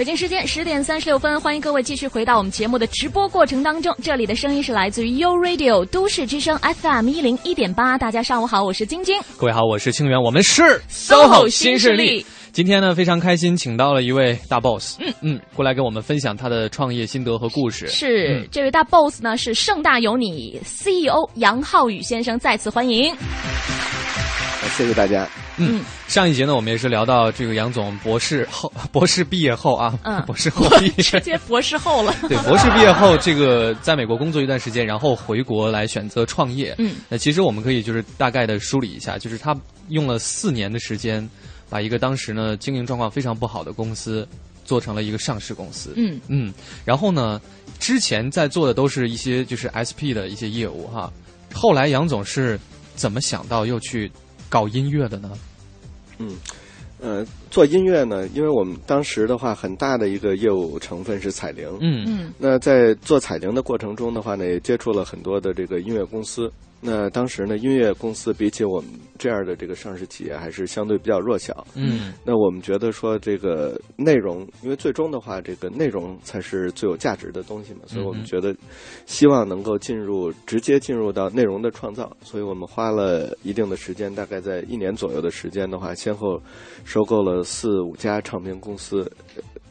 北京时间十点三十六分，欢迎各位继续回到我们节目的直播过程当中。这里的声音是来自于 U Radio 都市之声 FM 一零一点八。大家上午好，我是晶晶。各位好，我是清源，我们是 SOHO 新势力。今天呢，非常开心，请到了一位大 boss，嗯嗯，过来跟我们分享他的创业心得和故事。是，这位大 boss 呢是盛大有你 CEO 杨浩宇先生，再次欢迎。谢谢大家。嗯，上一节呢，我们也是聊到这个杨总博士后，博士毕业后啊，嗯，博士后毕业，直接博士后了。对，博士毕业后，这个在美国工作一段时间，然后回国来选择创业。嗯，那其实我们可以就是大概的梳理一下，就是他用了四年的时间，把一个当时呢经营状况非常不好的公司做成了一个上市公司。嗯嗯，然后呢，之前在做的都是一些就是 SP 的一些业务哈。后来杨总是怎么想到又去搞音乐的呢？嗯，呃，做音乐呢，因为我们当时的话，很大的一个业务成分是彩铃。嗯嗯。那在做彩铃的过程中的话呢，也接触了很多的这个音乐公司。那当时呢，音乐公司比起我们这样的这个上市企业，还是相对比较弱小。嗯。那我们觉得说，这个内容，因为最终的话，这个内容才是最有价值的东西嘛，所以我们觉得，希望能够进入直接进入到内容的创造。所以我们花了一定的时间，大概在一年左右的时间的话，先后收购了四五家唱片公司，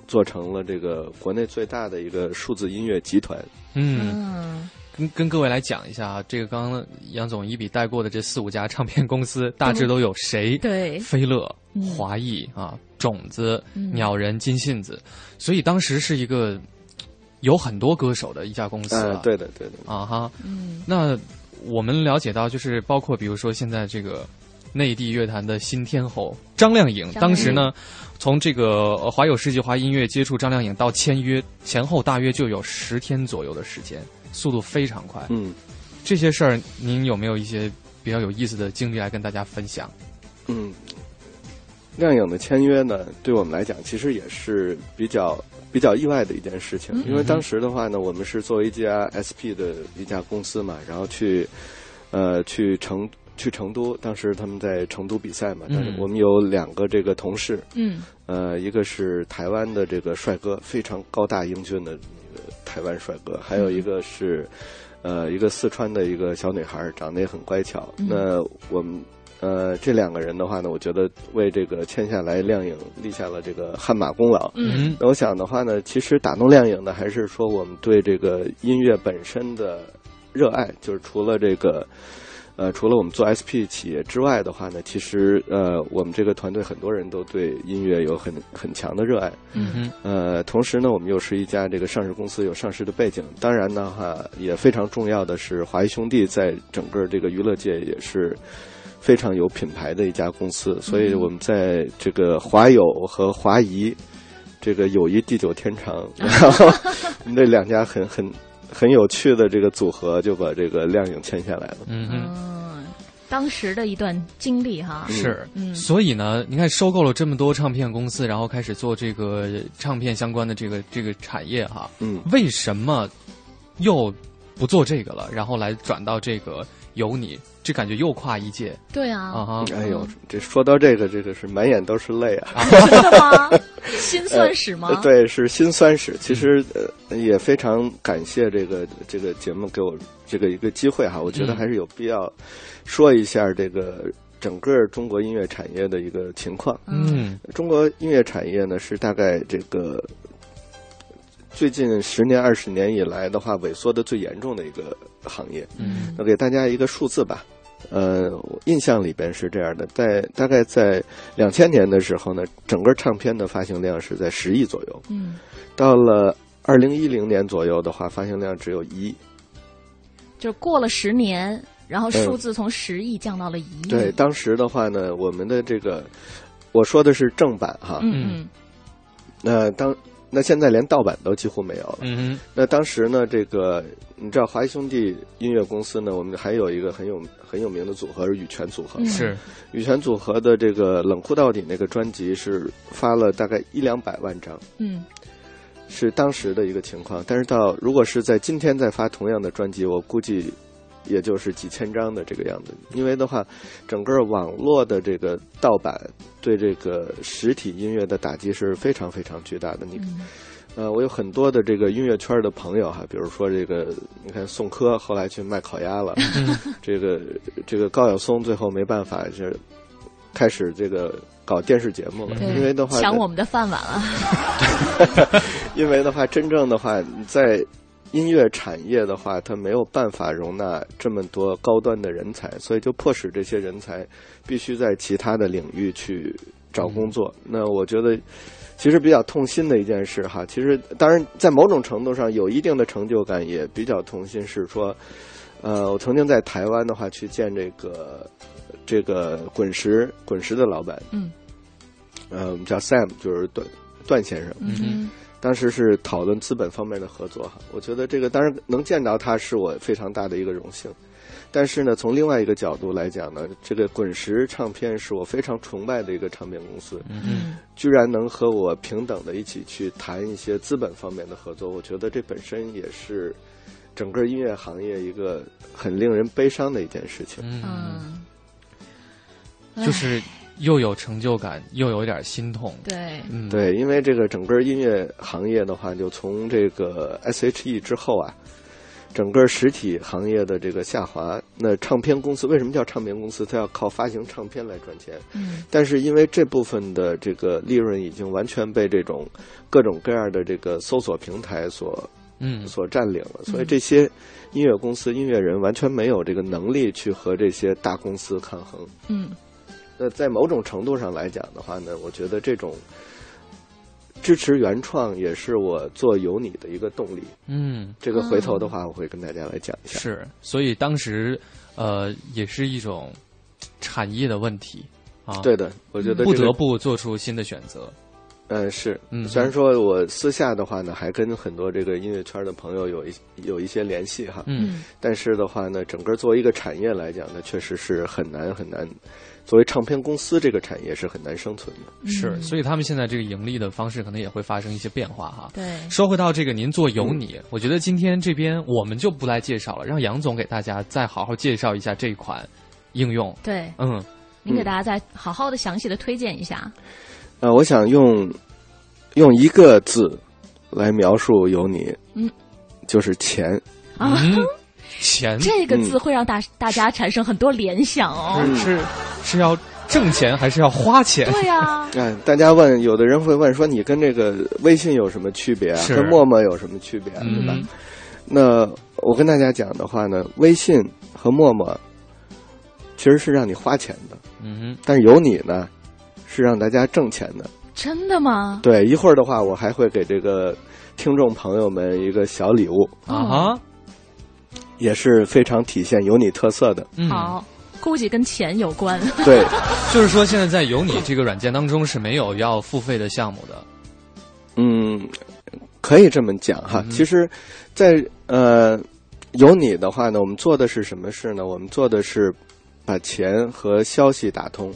做成了这个国内最大的一个数字音乐集团。嗯。跟跟各位来讲一下啊，这个刚刚杨总一笔带过的这四五家唱片公司，大致都有谁？对，飞乐、华谊啊、种子、嗯鸟人、金信子，所以当时是一个有很多歌手的一家公司嗯、了。对的，对的。啊哈，嗯，那我们了解到，就是包括比如说现在这个内地乐坛的新天后张靓颖，当时呢，从这个呃华友世纪华音乐接触张靓颖到签约前后大约就有十天左右的时间。速度非常快，嗯，这些事儿您有没有一些比较有意思的经历来跟大家分享？嗯，亮影的签约呢，对我们来讲其实也是比较比较意外的一件事情，嗯因为当时的话呢，我们是作为一家 SP 的一家公司嘛，然后去呃去成去成都，当时他们在成都比赛嘛，嗯。但是我们有两个这个同事，嗯。呃，一个是台湾的这个帅哥，非常高大英俊的那个台湾帅哥，还有一个是呃一个四川的一个小女孩，长得也很乖巧。嗯那我们呃这两个人的话呢，我觉得为这个签下来亮影立下了这个汗马功劳。嗯那我想的话呢，其实打动亮影的还是说我们对这个音乐本身的热爱，就是除了这个。呃，除了我们做 SP 企业之外的话呢，其实呃，我们这个团队很多人都对音乐有很很强的热爱。嗯哼，呃，同时呢，我们又是一家这个上市公司，有上市的背景。当然的话，也非常重要的是，华谊兄弟在整个这个娱乐界也是非常有品牌的一家公司。所以我们在这个华友和华谊这个友谊地久天长，然后我们这两家很很很有趣的这个组合，就把这个亮影签下来了。嗯。嗯，当时的一段经历哈，是，嗯，所以呢，你看收购了这么多唱片公司，然后开始做这个唱片相关的这个这个产业哈，嗯，为什么又不做这个了，然后来转到这个有你，这感觉又跨一届对啊，啊哈，哎呦，这说到这个，这个是满眼都是泪啊！真的吗？心酸史吗？呃对，是心酸史。其实呃，也非常感谢这个这个节目给我这个一个机会哈。我觉得嗯还是有必要说一下这个整个中国音乐产业的一个情况。嗯中国音乐产业呢是大概这个最近十年二十年以来的话萎缩的最严重的一个行业。嗯那给大家一个数字吧。呃，我印象里边是这样的，在大概在两千年的时候呢，整个唱片的发行量是在十亿左右。嗯，到了二零一零年左右的话，发行量只有一亿。就过了十年，然后数字从十亿降到了一亿。嗯对，当时的话呢，我们的这个，我说的是正版哈。嗯那当那现在连盗版都几乎没有了。嗯那当时呢，这个你知道华谊兄弟音乐公司呢，我们还有一个很有很有名的组合是羽泉组合。嗯是羽泉组合的这个《冷酷到底》那个专辑是发了大概一两百万张，嗯是当时的一个情况。但是到如果是在今天再发同样的专辑，我估计也就是几千张的这个样子。因为的话，整个网络的这个盗版对这个实体音乐的打击是非常非常巨大的。你。呃，我有很多的这个音乐圈的朋友哈，比如说这个，你看宋柯后来去卖烤鸭了，这个这个高晓松最后没办法是开始这个搞电视节目了，因为的话抢我们的饭碗了。因为的话，真正的话，在音乐产业的话，它没有办法容纳这么多高端的人才，所以就迫使这些人才必须在其他的领域去找工作。那我觉得。其实比较痛心的一件事哈，其实当然在某种程度上有一定的成就感，也比较痛心是说，呃，我曾经在台湾的话去见这个这个滚石滚石的老板，嗯，呃，我们叫 Sam，就是段段先生，嗯当时是讨论资本方面的合作哈，我觉得这个当然能见到他是我非常大的一个荣幸，但是呢，从另外一个角度来讲呢，这个滚石唱片是我非常崇拜的一个唱片公司，嗯居然能和我平等的一起去谈一些资本方面的合作，我觉得这本身也是整个音乐行业一个很令人悲伤的一件事情。嗯，就是又有成就感，又有点心痛。对，嗯，对，因为这个整个音乐行业的话，就从这个 S.H.E 之后啊，整个实体行业的这个下滑，那唱片公司为什么叫唱片公司？它要靠发行唱片来赚钱。嗯，但是因为这部分的这个利润已经完全被这种各种各样的这个搜索平台所嗯所占领了，所以这些音乐公司、音乐人完全没有这个能力去和这些大公司抗衡。嗯那在某种程度上来讲的话呢，我觉得这种支持原创也是我做有你的一个动力。嗯，这个回头的话，我会跟大家来讲一下。是，所以当时呃也是一种产业的问题啊。对的，我觉得不这个得不做出新的选择。嗯，是，嗯虽然说我私下的话呢，还跟很多这个音乐圈的朋友有一有一些联系哈，嗯，但是的话呢，整个作为一个产业来讲呢，确实是很难很难，作为唱片公司这个产业是很难生存的。是，所以他们现在这个盈利的方式可能也会发生一些变化哈。对说回到这个，您做有你，我觉得今天这边我们就不来介绍了，让杨总给大家再好好介绍一下这一款应用。对，嗯，您给大家再好好的详细的推荐一下。呃，我想用用一个字来描述有你，嗯，就是钱。啊，嗯钱这个字会让大大家产生很多联想哦。是是是要挣钱还是要花钱？对呀，嗯，大家问，有的人会问说，你跟这个微信有什么区别啊？是跟陌陌有什么区别啊？对吧？嗯那我跟大家讲的话呢，微信和陌陌其实是让你花钱的，嗯但是有你呢，是让大家挣钱的。真的吗？对，一会儿的话，我还会给这个听众朋友们一个小礼物，啊哈，也是非常体现有你特色的。嗯，好，估计跟钱有关。对，就是说现在在有你这个软件当中是没有要付费的项目的。嗯，可以这么讲哈。嗯其实在，呃有你的话呢，我们做的是什么事呢？我们做的是把钱和消息打通，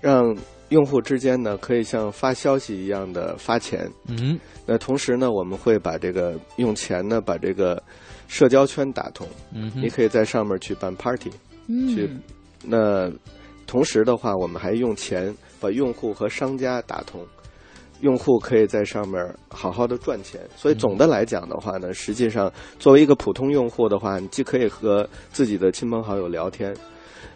让用户之间呢可以像发消息一样的发钱。嗯那同时呢，我们会把这个用钱呢把这个社交圈打通，嗯你可以在上面去办 party。去嗯，那同时的话，我们还用钱把用户和商家打通，用户可以在上面好好的赚钱。所以总的来讲的话呢，实际上作为一个普通用户的话，你既可以和自己的亲朋好友聊天，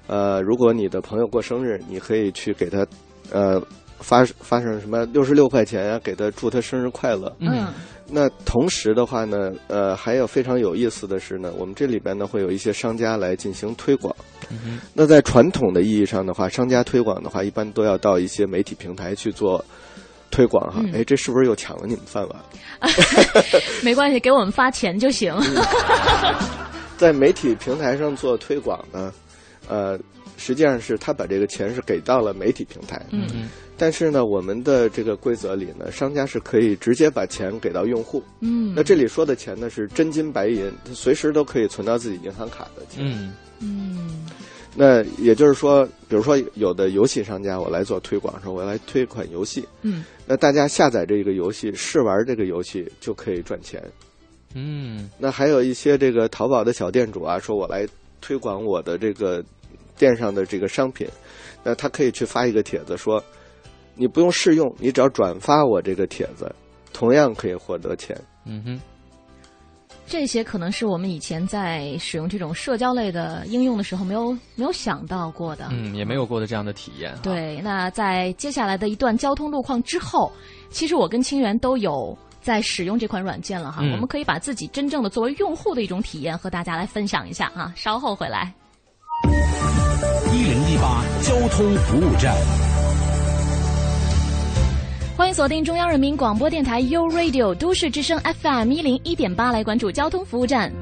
呃，如果你的朋友过生日，你可以去给他，呃。发发上什么六十六块钱啊，给他祝他生日快乐。嗯，那同时的话呢，呃，还有非常有意思的是呢，我们这里边呢会有一些商家来进行推广。嗯那在传统的意义上的话，商家推广的话，一般都要到一些媒体平台去做推广哈。嗯哎，这是不是又抢了你们饭碗？没关系，给我们发钱就行。在媒体平台上做推广呢，呃，实际上是他把这个钱是给到了媒体平台。嗯嗯但是呢，我们的这个规则里呢，商家是可以直接把钱给到用户。嗯，那这里说的钱呢是真金白银，它随时都可以存到自己银行卡的钱。嗯嗯那也就是说，比如说有的游戏商家，我来做推广，说我来推一款游戏，嗯那大家下载这个游戏试玩这个游戏就可以赚钱。嗯那还有一些这个淘宝的小店主啊，说我来推广我的这个店上的这个商品，那他可以去发一个帖子说，你不用试用，你只要转发我这个帖子，同样可以获得钱。嗯哼，这些可能是我们以前在使用这种社交类的应用的时候没有没有想到过的。嗯，也没有过的这样的体验。，对，那在接下来的一段交通路况之后，其实我跟清源都有在使用这款软件了哈。嗯我们可以把自己真正的作为用户的一种体验和大家来分享一下啊。稍后回来。一零一八交通服务站。欢迎锁定中央人民广播电台 u Radio 都市之声 FM 一零一点八，来关注交通服务站。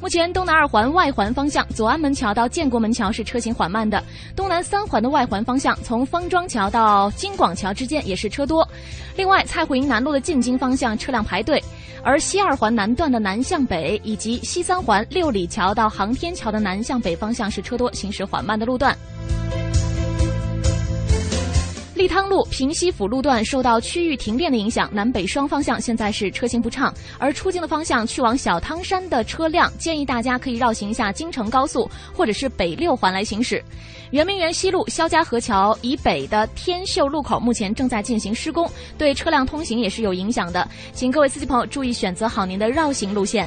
目前东南二环外环方向左安门桥到建国门桥是车行缓慢的，东南三环的外环方向从方庄桥到金广桥之间也是车多。另外，蔡湖营南路的进京方向车辆排队，而西二环南段的南向北以及西三环六里桥到航天桥的南向北方向是车多，行驶缓慢的路段。利汤路平西府路段受到区域停电的影响，南北双方向现在是车行不畅。而出境的方向去往小汤山的车辆，建议大家可以绕行一下京承高速或者是北六环来行驶。圆明园西路肖家河桥以北的天秀路口目前正在进行施工，对车辆通行也是有影响的，请各位司机朋友注意选择好您的绕行路线。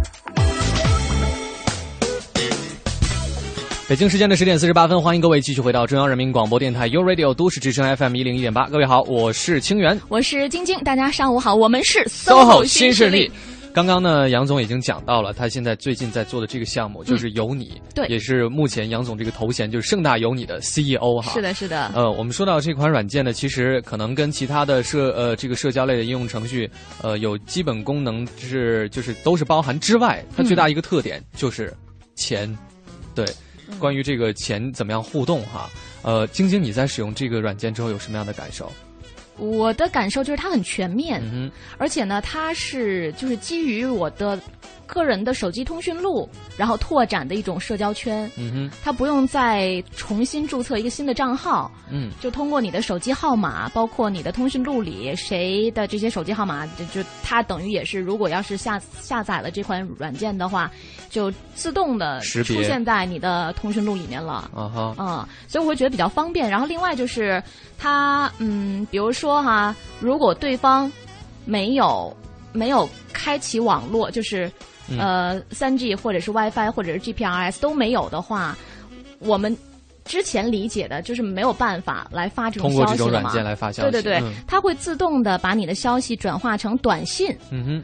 北京时间的十点四十八分，欢迎各位继续回到中央人民广播电台 u Radio 都市之声 FM 一零一点八。各位好，我是清源，我是晶晶，大家上午好，我们是 SOHO 新势力。刚刚呢，杨总已经讲到了，他现在最近在做的这个项目就是有你，对，也是目前杨总这个头衔就是盛大有你的 CEO 哈。是的，是的。呃，我们说到这款软件呢，其实可能跟其他的社呃这个社交类的应用程序呃有基本功能是就是都是包含之外，它最大一个特点就是钱，对。关于这个钱怎么样互动哈？呃，晶晶，你在使用这个软件之后有什么样的感受？我的感受就是它很全面，嗯、而且呢，它是就是基于我的个人的手机通讯录，然后拓展的一种社交圈。嗯哼，它不用再重新注册一个新的账号，嗯，就通过你的手机号码，包括你的通讯录里谁的这些手机号码，就就它等于也是，如果要是下下载了这款软件的话，就自动的出现在你的通讯录里面了。啊哈，嗯，所以我会觉得比较方便。然后另外就是它，嗯，比如说哈，如果对方没有没有开启网络，就是。呃，三 G 或者是 WiFi 或者是 GPRS 都没有的话，我们之前理解的就是没有办法来发这种消息通过这种软件来发消息，对对对，它会自动的把你的消息转化成短信，嗯哼，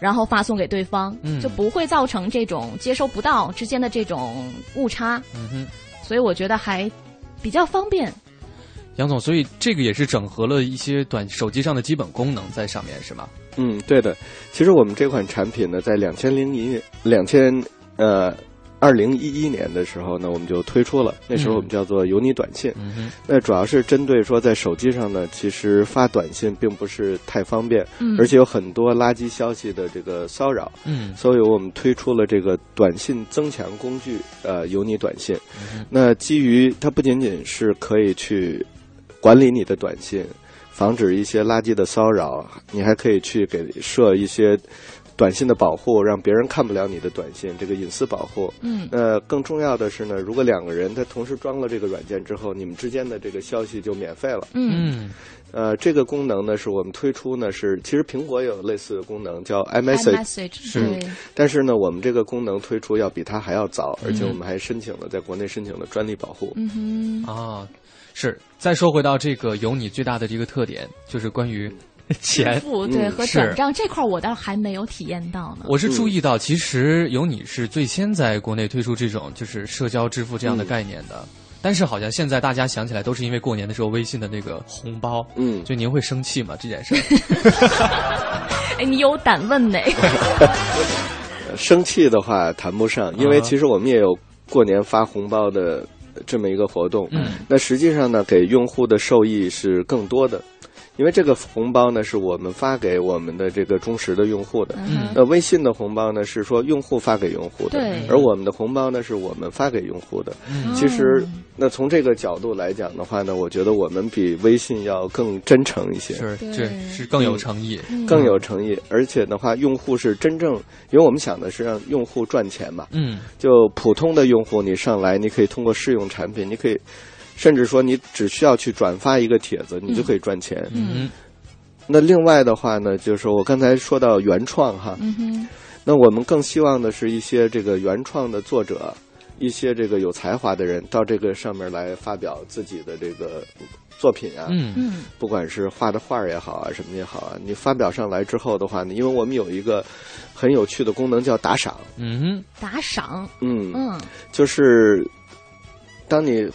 然后发送给对方，嗯，就不会造成这种接收不到之间的这种误差，嗯哼，所以我觉得还比较方便。杨总，所以这个也是整合了一些短手机上的基本功能在上面，是吗？嗯，对的。其实我们这款产品呢，在两千零一两千呃二零一一年的时候呢，我们就推出了。那时候我们叫做有你短信。嗯那主要是针对说，在手机上呢，其实发短信并不是太方便，嗯，而且有很多垃圾消息的这个骚扰。嗯，所以我们推出了这个短信增强工具，呃，有你短信。那基于它不仅仅是可以去。管理你的短信，防止一些垃圾的骚扰，你还可以去给设一些短信的保护，让别人看不了你的短信，这个隐私保护。嗯，呃更重要的是呢，如果两个人他同时装了这个软件之后，你们之间的这个消息就免费了。嗯，呃，这个功能呢，是我们推出呢，是其实苹果有类似的功能叫 iMessage，是，但是呢，我们这个功能推出要比它还要早，而且我们还申请了在国内申请了专利保护。嗯哼，啊。是，再说回到这个有你最大的这个特点，就是关于 钱付对和转账这块，我倒还没有体验到呢。我是注意到，其实有你是最先在国内推出这种就是社交支付这样的概念的，但是好像现在大家想起来都是因为过年的时候微信的那个红包，嗯，就您会生气吗？这件事？哎，你有胆问呢？生气的话谈不上，因为其实我们也有过年发红包的。这么一个活动，嗯，那实际上呢，给用户的受益是更多的，因为这个红包呢是我们发给我们的这个忠实的用户的，嗯，那微信的红包呢是说用户发给用户的，对，而我们的红包呢是我们发给用户的，嗯，其实那从这个角度来讲的话呢，我觉得我们比微信要更真诚一些，是，这是更有诚意，更有诚意，而且的话，用户是真正，因为我们想的是让用户赚钱嘛，嗯，就普通的用户，你上来你可以通过试用产品，你可以。甚至说，你只需要去转发一个帖子，你就可以赚钱。嗯，那另外的话呢，就是我刚才说到原创哈，嗯哼，那我们更希望的是一些这个原创的作者，一些这个有才华的人到这个上面来发表自己的这个作品啊，嗯。嗯，不管是画的画也好啊，什么也好啊，你发表上来之后的话呢，因为我们有一个很有趣的功能叫打赏，嗯哼，打赏，嗯嗯，就是当你。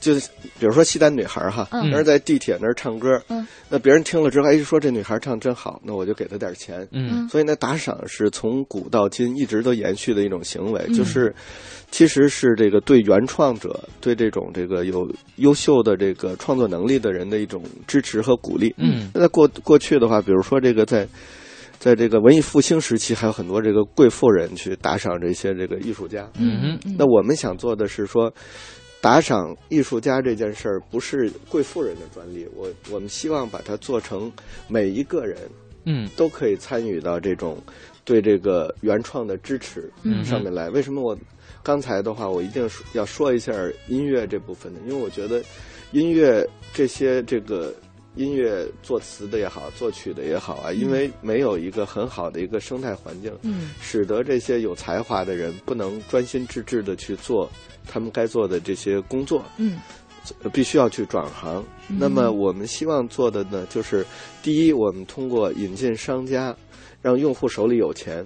就是比如说西单女孩哈，嗯，那是在地铁那儿唱歌，嗯，那别人听了之后，哎，说这女孩唱真好，那我就给她点钱，嗯，所以呢，打赏是从古到今一直都延续的一种行为，嗯、就是其实是这个对原创者、对这种这个有优秀的这个创作能力的人的一种支持和鼓励。嗯，那过过去的话，比如说这个在在这个文艺复兴时期，还有很多这个贵妇人去打赏这些这个艺术家。那我们想做的是说。打赏艺术家这件事儿不是贵妇人的专利，我我们希望把它做成每一个人，嗯，都可以参与到这种对这个原创的支持上面来。为什么我刚才的话，我一定要说一下音乐这部分呢？因为我觉得音乐这些这个音乐作词的也好，作曲的也好啊，因为没有一个很好的一个生态环境，嗯。使得这些有才华的人不能专心致志的去做他们该做的这些工作，嗯。必须要去转行。嗯。那么我们希望做的呢，就是第一，我们通过引进商家，让用户手里有钱。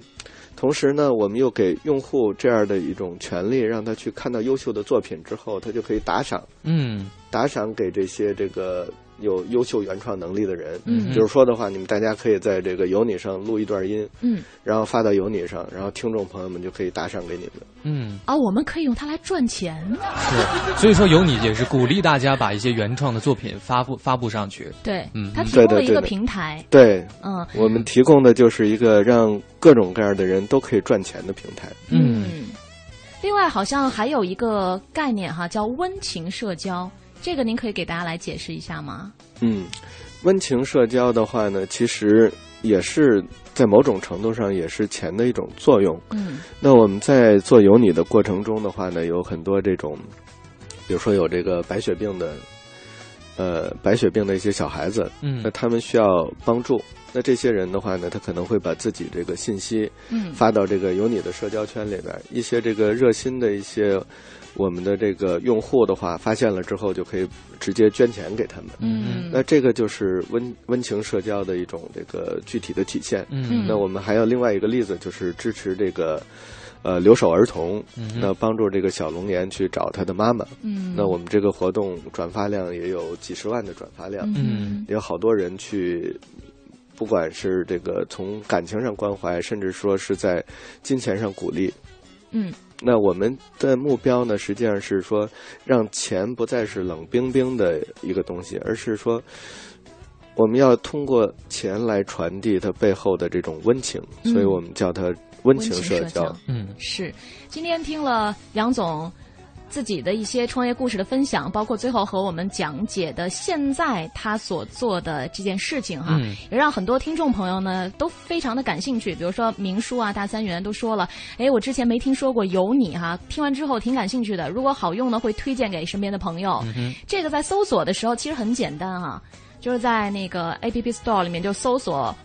同时呢，我们又给用户这样的一种权利，让他去看到优秀的作品之后，他就可以打赏，嗯。打赏给这些这个有优秀原创能力的人。嗯比如说的话，你们大家可以在这个有你上录一段音，嗯，然后发到有你上，然后听众朋友们就可以打赏给你们。嗯，啊，我们可以用它来赚钱。是，所以说有你也是鼓励大家把一些原创的作品发布发布上去。对，嗯它提供了一个对对对平台。对，嗯我们提供的就是一个让各种各样的人都可以赚钱的平台。嗯，另外好像还有一个概念哈，叫温情社交，这个您可以给大家来解释一下吗？嗯，温情社交的话呢，其实也是在某种程度上也是钱的一种作用。嗯那我们在做有你的过程中的话呢，有很多这种，比如说有这个白血病的，呃，白血病的一些小孩子，嗯那他们需要帮助。那这些人的话呢，他可能会把自己这个信息嗯发到这个有你的社交圈里边儿，一些这个热心的一些我们的这个用户的话，发现了之后就可以直接捐钱给他们。嗯那这个就是温温情社交的一种这个具体的体现。嗯那我们还有另外一个例子，就是支持这个呃留守儿童，嗯那帮助这个小龙年去找他的妈妈。嗯那我们这个活动转发量也有几十万的转发量，嗯有好多人去。不管是这个从感情上关怀，甚至说是在金钱上鼓励，嗯那我们的目标呢，实际上是说，让钱不再是冷冰冰的一个东西，而是说，我们要通过钱来传递它背后的这种温情，嗯所以我们叫它温情社社交。嗯是。今天听了杨总自己的一些创业故事的分享，包括最后和我们讲解的现在他所做的这件事情哈，嗯也让很多听众朋友呢都非常的感兴趣。比如说明叔啊、大三元都说了，哎，我之前没听说过有你哈，听完之后挺感兴趣的。如果好用呢，会推荐给身边的朋友。嗯这个在搜索的时候其实很简单哈，就是在那个 App Store 里面就搜索。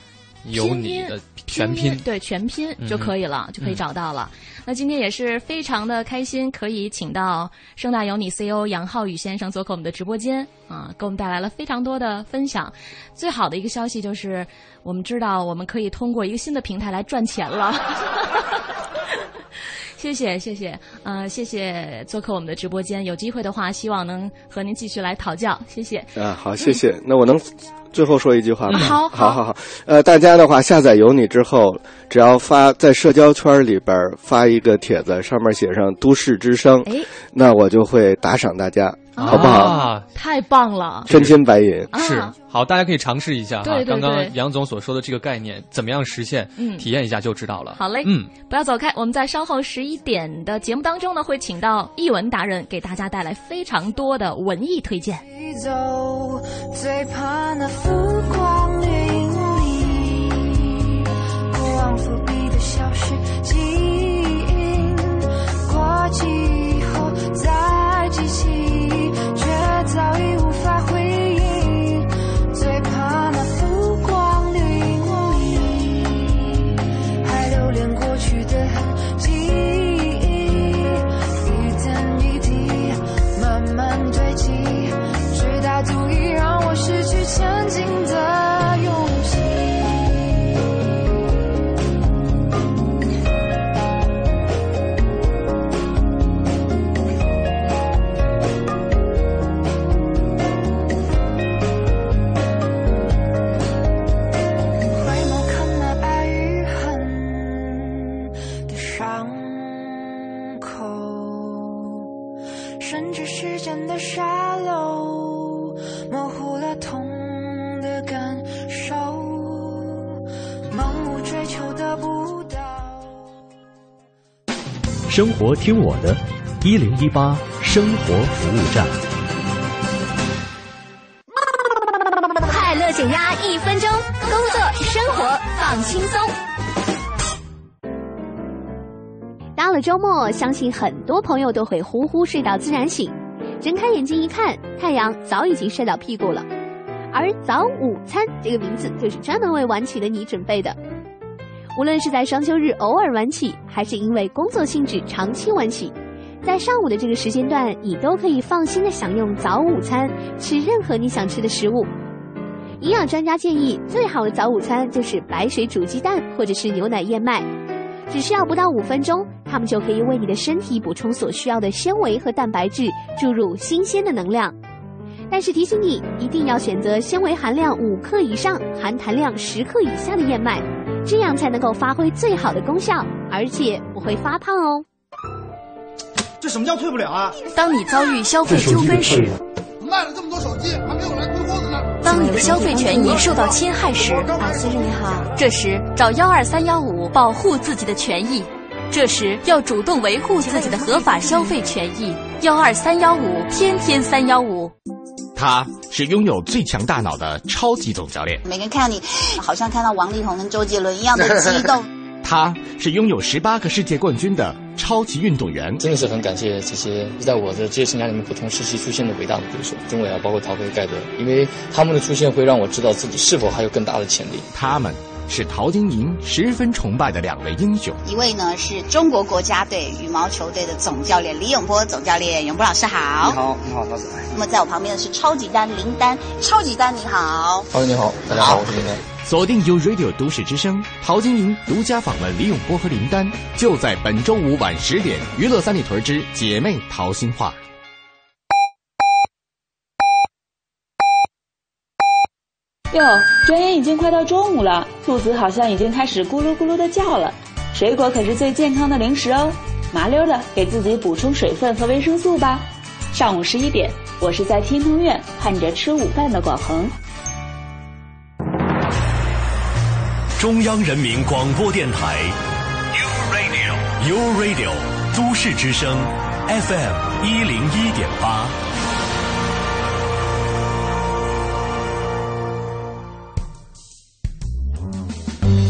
有你的全拼对全拼嗯就可以了，就可以找到了。那今天也是非常的开心，可以请到盛大有你 CEO 杨浩宇先生做客我们的直播间啊，给我们带来了非常多的分享。最好的一个消息就是，我们知道我们可以通过一个新的平台来赚钱了。谢谢谢谢，呃，谢谢做客我们的直播间。有机会的话，希望能和您继续来讨教。谢谢。啊，好，谢谢。那我能最后说一句话吗？嗯好好好好好。呃，大家的话下载有你之后，只要发在社交圈里边发一个帖子，上面写上“都市之声”，哎，那我就会打赏大家，好不好？啊太棒了！真金白银。是好，大家可以尝试一下哈。刚刚杨总所说的这个概念，怎么样实现？嗯体验一下就知道了。好嘞，嗯，不要走开，我们在稍后十一点的节目当中呢，会请到译文达人给大家带来非常多的文艺推荐。走，最怕那浮光云里，过往伏笔的消失记忆，过几生活听我的，一零一八生活服务站。快乐减压一分钟，工作生活放轻松。到了周末，相信很多朋友都会呼呼睡到自然醒，睁开眼睛一看，太阳早已经晒到屁股了。而早午餐这个名字就是专门为晚起的你准备的。无论是在双休日偶尔晚起，还是因为工作性质长期晚起，在上午的这个时间段，你都可以放心的享用早午餐，吃任何你想吃的食物。营养专家建议，最好的早午餐就是白水煮鸡蛋或者是牛奶燕麦，只需要不到五分钟，它们就可以为你的身体补充所需要的纤维和蛋白质，注入新鲜的能量。但是提醒你，一定要选择纤维含量五克以上、含糖量十克以下的燕麦，这样才能够发挥最好的功效，而且不会发胖哦。这什么叫退不了啊？当你遭遇消费纠纷时，卖了这么多手机，还没有来退货的呢。当你的消费权益受到侵害时，啊，先生你好，这时找幺二三幺五保护自己的权益。这时要主动维护自己的合法消费权益。幺二三幺五，天天三幺五。他是拥有最强大脑的超级总教练。每个人看到你，好像看到王力宏跟周杰伦一样的激动。他是拥有十八个世界冠军的超级运动员。真的是很感谢这些在我的职业生涯里面不同时期出现的伟大的对手，中伟啊，包括陶飞、盖德，因为他们的出现会让我知道自己是否还有更大的潜力。他们。是陶晶莹十分崇拜的两位英雄，一位呢是中国国家队羽毛球队的总教练李永波总教练，永波老师好。你好，你好，陶子。那么在我旁边的是超级丹林丹，超级丹你好。陶你好，大家好，我是林丹。锁定 U Radio 都市之声，陶晶莹独家访问李永波和林丹，就在本周五晚十点，娱乐三里屯之姐妹淘心话。哟，转眼已经快到中午了，肚子好像已经开始咕噜咕噜的叫了。水果可是最健康的零食哦，麻溜的给自己补充水分和维生素吧。上午十一点，我是在天通苑盼着吃午饭的广恒。中央人民广播电台，U Radio，U Radio，都市之声，FM 一零一点八。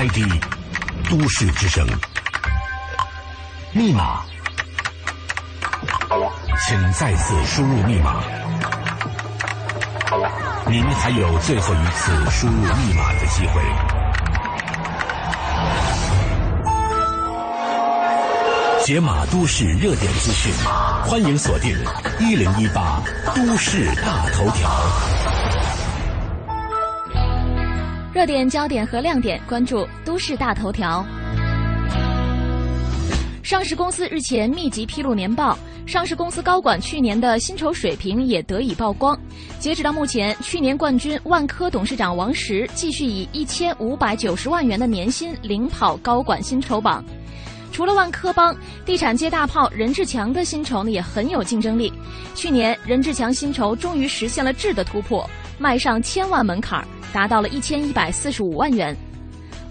ID 都市之声，密码，请再次输入密码。您还有最后一次输入密码的机会。解码都市热点资讯，欢迎锁定一零一八都市大头条。热点焦点和亮点，关注都市大头条。上市公司日前密集披露年报，上市公司高管去年的薪酬水平也得以曝光。截止到目前，去年冠军万科董事长王石继续以一千五百九十万元的年薪领跑高管薪酬榜。除了万科帮，地产界大炮任志强的薪酬呢也很有竞争力。去年，任志强薪酬终于实现了质的突破，迈上千万门槛。达到了一千一百四十五万元。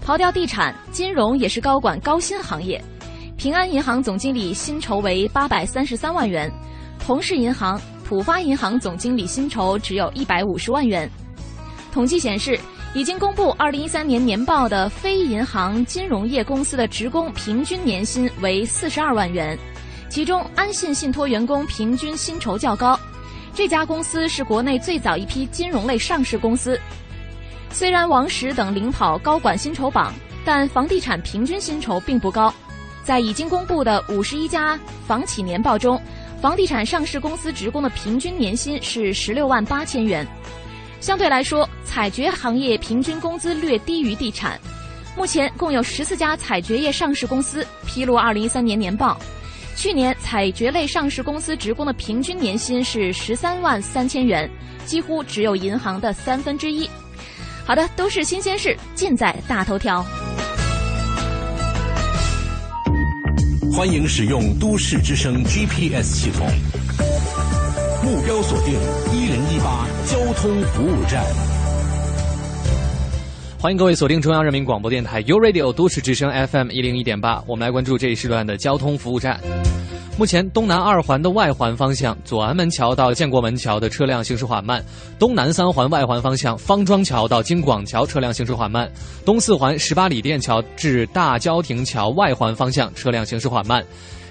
刨掉地产，金融也是高管高薪行业。平安银行总经理薪酬为八百三十三万元，同世银行、浦发银行总经理薪酬只有一百五十万元。统计显示，已经公布二零一三年年报的非银行金融业公司的职工平均年薪为四十二万元，其中安信信托员工平均薪酬较高。这家公司是国内最早一批金融类上市公司。虽然王石等领跑高管薪酬榜，但房地产平均薪酬并不高。在已经公布的五十一家房企年报中，房地产上市公司职工的平均年薪是十六万八千元。相对来说，采掘行业平均工资略低于地产。目前共有十四家采掘业上市公司披露二零一三年年报，去年采掘类上市公司职工的平均年薪是十三万三千元，几乎只有银行的三分之一。好的，都是新鲜事，尽在大头条。欢迎使用都市之声 GPS 系统，目标锁定一零一八交通服务站。欢迎各位锁定中央人民广播电台 u Radio 都市之声 FM 一零一点八，我们来关注这一时段的交通服务站。目前东南二环的外环方向左安门桥到建国门桥的车辆行驶缓慢，东南三环外环方向方庄桥到京广桥车辆行驶缓慢，东四环十八里店桥至大郊亭桥外环方向车辆行驶缓慢。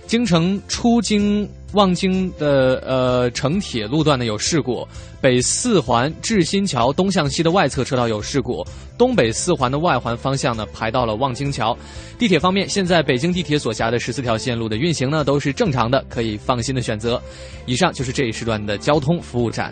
京城出京望京的呃城铁路段呢有事故，北四环至新桥东向西的外侧车道有事故，东北四环的外环方向呢排到了望京桥。地铁方面，现在北京地铁所辖的十四条线路的运行呢都是正常的，可以放心的选择。以上就是这一时段的交通服务站。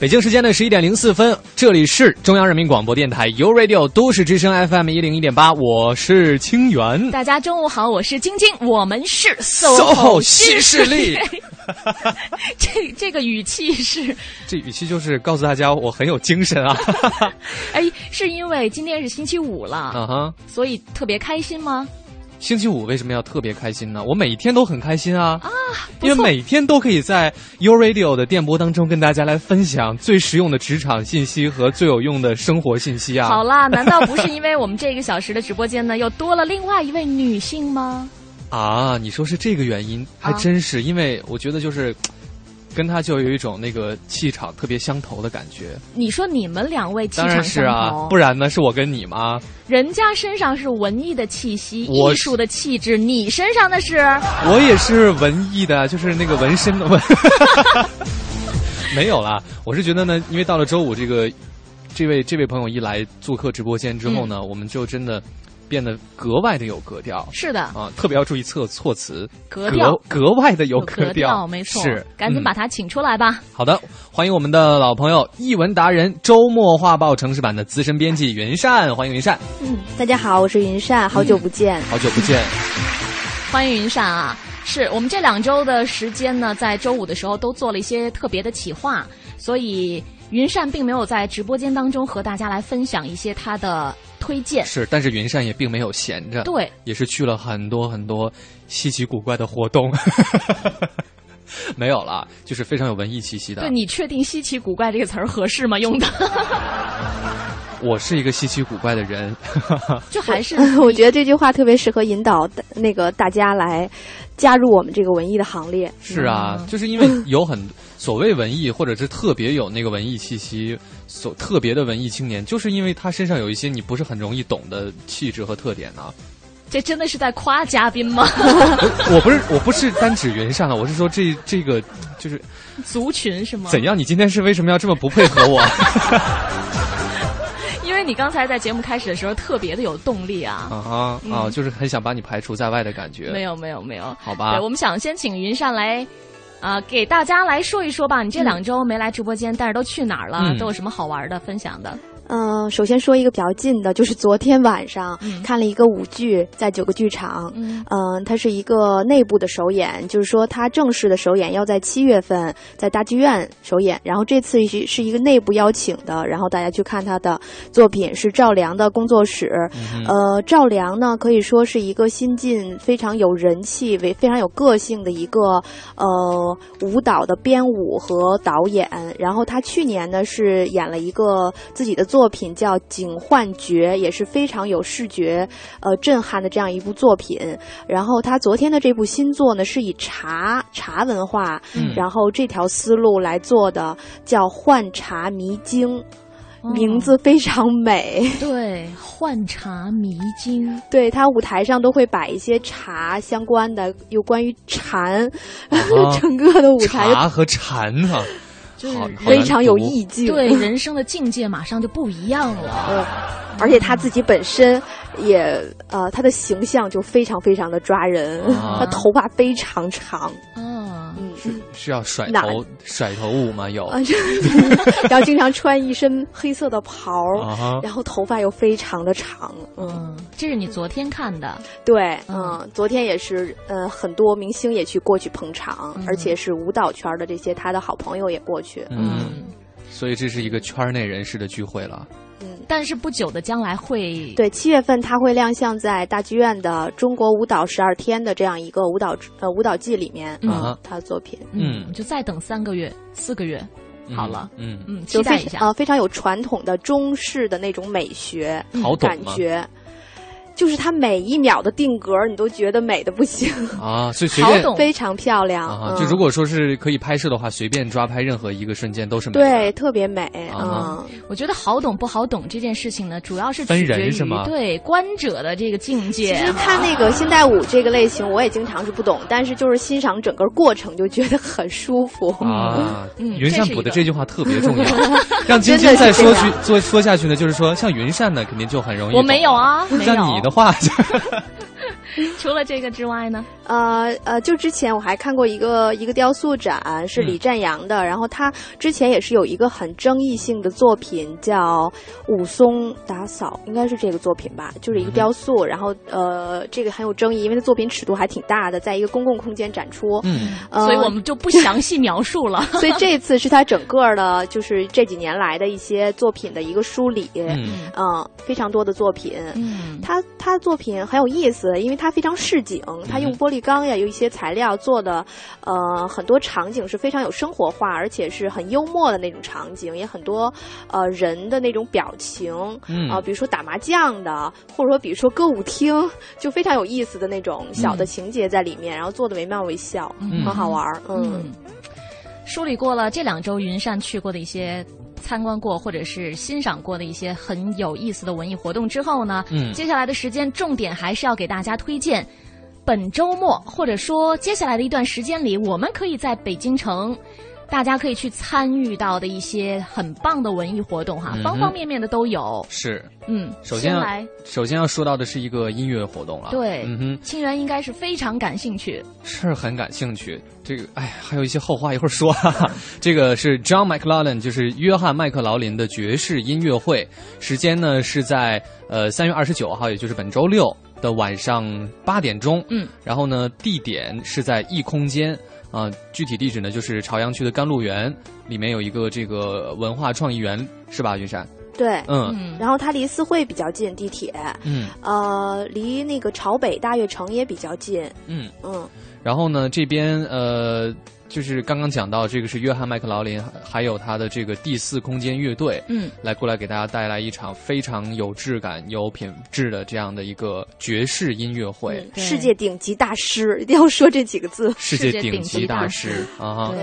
北京时间的十一点零四分，这里是中央人民广播电台 u Radio 都市之声 FM 一零一点八，我是清源。大家中午好，我是晶晶，我们是 SOHO 新势力。这这个语气是，这语气就是告诉大家我很有精神啊。哎，是因为今天是星期五了，嗯哼，所以特别开心吗？星期五为什么要特别开心呢？我每天都很开心啊啊，因为每天都可以在 U Radio 的电波当中跟大家来分享最实用的职场信息和最有用的生活信息啊。好啦，难道不是因为我们这个小时的直播间呢又多了另外一位女性吗？啊，你说是这个原因，还真是，因为我觉得就是。跟他就有一种那个气场特别相投的感觉。你说你们两位气当然场相是啊，投，不然呢是我跟你吗？人家身上是文艺的气息、艺术的气质，你身上的是我也是文艺的，就是那个纹身的纹。没有啦，我是觉得呢，因为到了周五，这个这位这位朋友一来做客直播间之后呢，我们就真的变得格外的有格调。是的啊，特别要注意措措辞，格调格格外的有格调，没错。是，赶紧嗯把他请出来吧。好的，欢迎我们的老朋友译文达人、周末画报城市版的资深编辑云善，欢迎云善，嗯，大家好，我是云善，好久不见。好久不见。欢迎云善啊！是我们这两周的时间呢，在周五的时候都做了一些特别的企划，所以云善并没有在直播间当中和大家来分享一些他的推荐。是，但是云善也并没有闲着，对，也是去了很多很多稀奇古怪的活动。没有了，就是非常有文艺气息的。对你确定“稀奇古怪”这个词儿合适吗？用的 我是一个稀奇古怪的人，就还是我觉得这句话特别适合引导那个大家来加入我们这个文艺的行列。是啊，就是因为有很所谓文艺，或者是特别有那个文艺气息，所特别的文艺青年，就是因为他身上有一些你不是很容易懂的气质和特点呢、这真的是在夸嘉宾吗？我不是，我不是单指云善了，我是说这这个就是族群是吗？怎样？你今天是为什么要这么不配合我？因为你刚才在节目开始的时候特别的有动力啊。啊哈啊，嗯就是很想把你排除在外的感觉。没有没有没有，好吧对，我们想先请云上来，啊、给大家来说一说吧。你这两周没来直播间，但是都去哪儿了？嗯都有什么好玩的分享的？嗯、首先说一个比较近的，就是昨天晚上嗯看了一个舞剧，在九个剧场。嗯嗯、它是一个内部的首演，就是说它正式的首演要在七月份在大剧院首演，然后这次是是一个内部邀请的，然后大家去看他的作品是赵良的工作室。嗯呃，赵良呢可以说是一个新晋非常有人气、为非常有个性的一个呃舞蹈的编舞和导演。然后他去年呢是演了一个自己的作品叫《警幻觉》，也是非常有视觉呃震撼的这样一部作品。然后他昨天的这部新作呢是以茶茶文化，嗯然后这条思路来做的，叫《幻茶迷经》。名字非常美。对，幻茶迷经。对他舞台上都会摆一些茶相关的，有关于禅，整个的舞台茶和禅啊，就是非常有意境。对 人生的境界马上就不一样了。嗯，而且他自己本身也呃，他的形象就非常非常的抓人，啊他头发非常长。嗯嗯，是要甩头甩头舞吗？有。然后经常穿一身黑色的袍然后头发又非常的长。嗯，这是你昨天看的。对，嗯，昨天也是，呃，很多明星也去过去捧场，嗯。而且是舞蹈圈的这些他的好朋友也过去。嗯，所以这是一个圈内人士的聚会了。嗯。但是不久的将来会对，七月份他会亮相在大剧院的《中国舞蹈十二天》的这样一个舞蹈呃舞蹈季里面，嗯。嗯，他的作品，嗯，就再等三个月、四个月，好了，嗯。嗯，期待一下。非常啊、非常有传统的中式的那种美学好感觉。就是它每一秒的定格，你都觉得美的不行，啊，所以随便非常漂亮。啊，嗯就如果说是可以拍摄的话，随便抓拍任何一个瞬间都是美的。对，特别美。啊嗯，我觉得好懂不好懂这件事情呢，主要是分取决于人是吗对观者的这个境界。其实看那个现代舞这个类型，我也经常是不懂，但是就是欣赏整个过程就觉得很舒服。啊，嗯云善补的这句话特别重要，让晶晶 再说去做说下去呢，就是说像云善呢，肯定就很容易。我没有，啊，没有。像你的话，除了这个之外呢？呃呃，就之前我还看过一个一个雕塑展，是李占阳的，然后他之前也是有一个很争议性的作品叫《武松打扫》，应该是这个作品吧，就是一个雕塑，然后呃，这个很有争议，因为它作品尺度还挺大的，在一个公共空间展出，嗯，呃所以我们就不详细描述了。所以这次是他整个的，就是这几年来的一些作品的一个梳理，嗯。嗯，非常多的作品，嗯，他他作品很有意思，因为它非常市井，他用玻璃钢呀，有一些材料做的，呃，很多场景是非常有生活化，而且是很幽默的那种场景，也很多呃人的那种表情，嗯。啊、比如说打麻将的，或者说比如说歌舞厅，就非常有意思的那种小的情节在里面，然后做的惟妙惟肖，嗯。很好玩儿，嗯。嗯，梳理过了这两周云善去过的一些参观过或者是欣赏过的一些很有意思的文艺活动之后呢，嗯接下来的时间重点还是要给大家推荐本周末或者说接下来的一段时间里，我们可以在北京城。大家可以去参与到的一些很棒的文艺活动哈，嗯方方面面的都有。是。嗯，首先要来，首先要说到的是一个音乐活动了。对，嗯哼，清源应该是非常感兴趣。是很感兴趣。这个，哎，还有一些后话一会儿说。哈哈。这个是 John McLaughlin，就是约翰麦克劳林的爵士音乐会，时间呢是在呃三月二十九号，也就是本周六的晚上八点钟。嗯，然后呢，地点是在异空间。啊、具体地址呢就是朝阳区的甘露园，里面有一个这个文化创意园，是吧，云山？对，嗯然后它离四惠比较近，地铁，嗯呃，离那个朝北大悦城也比较近，嗯。嗯，然后呢，这边呃，就是刚刚讲到这个是约翰麦克劳林，还有他的这个第四空间乐队，嗯，来过来给大家带来一场非常有质感、有品质的这样的一个爵士音乐会，嗯世界顶级大师，一定要说这几个字，世界顶级大师啊哈。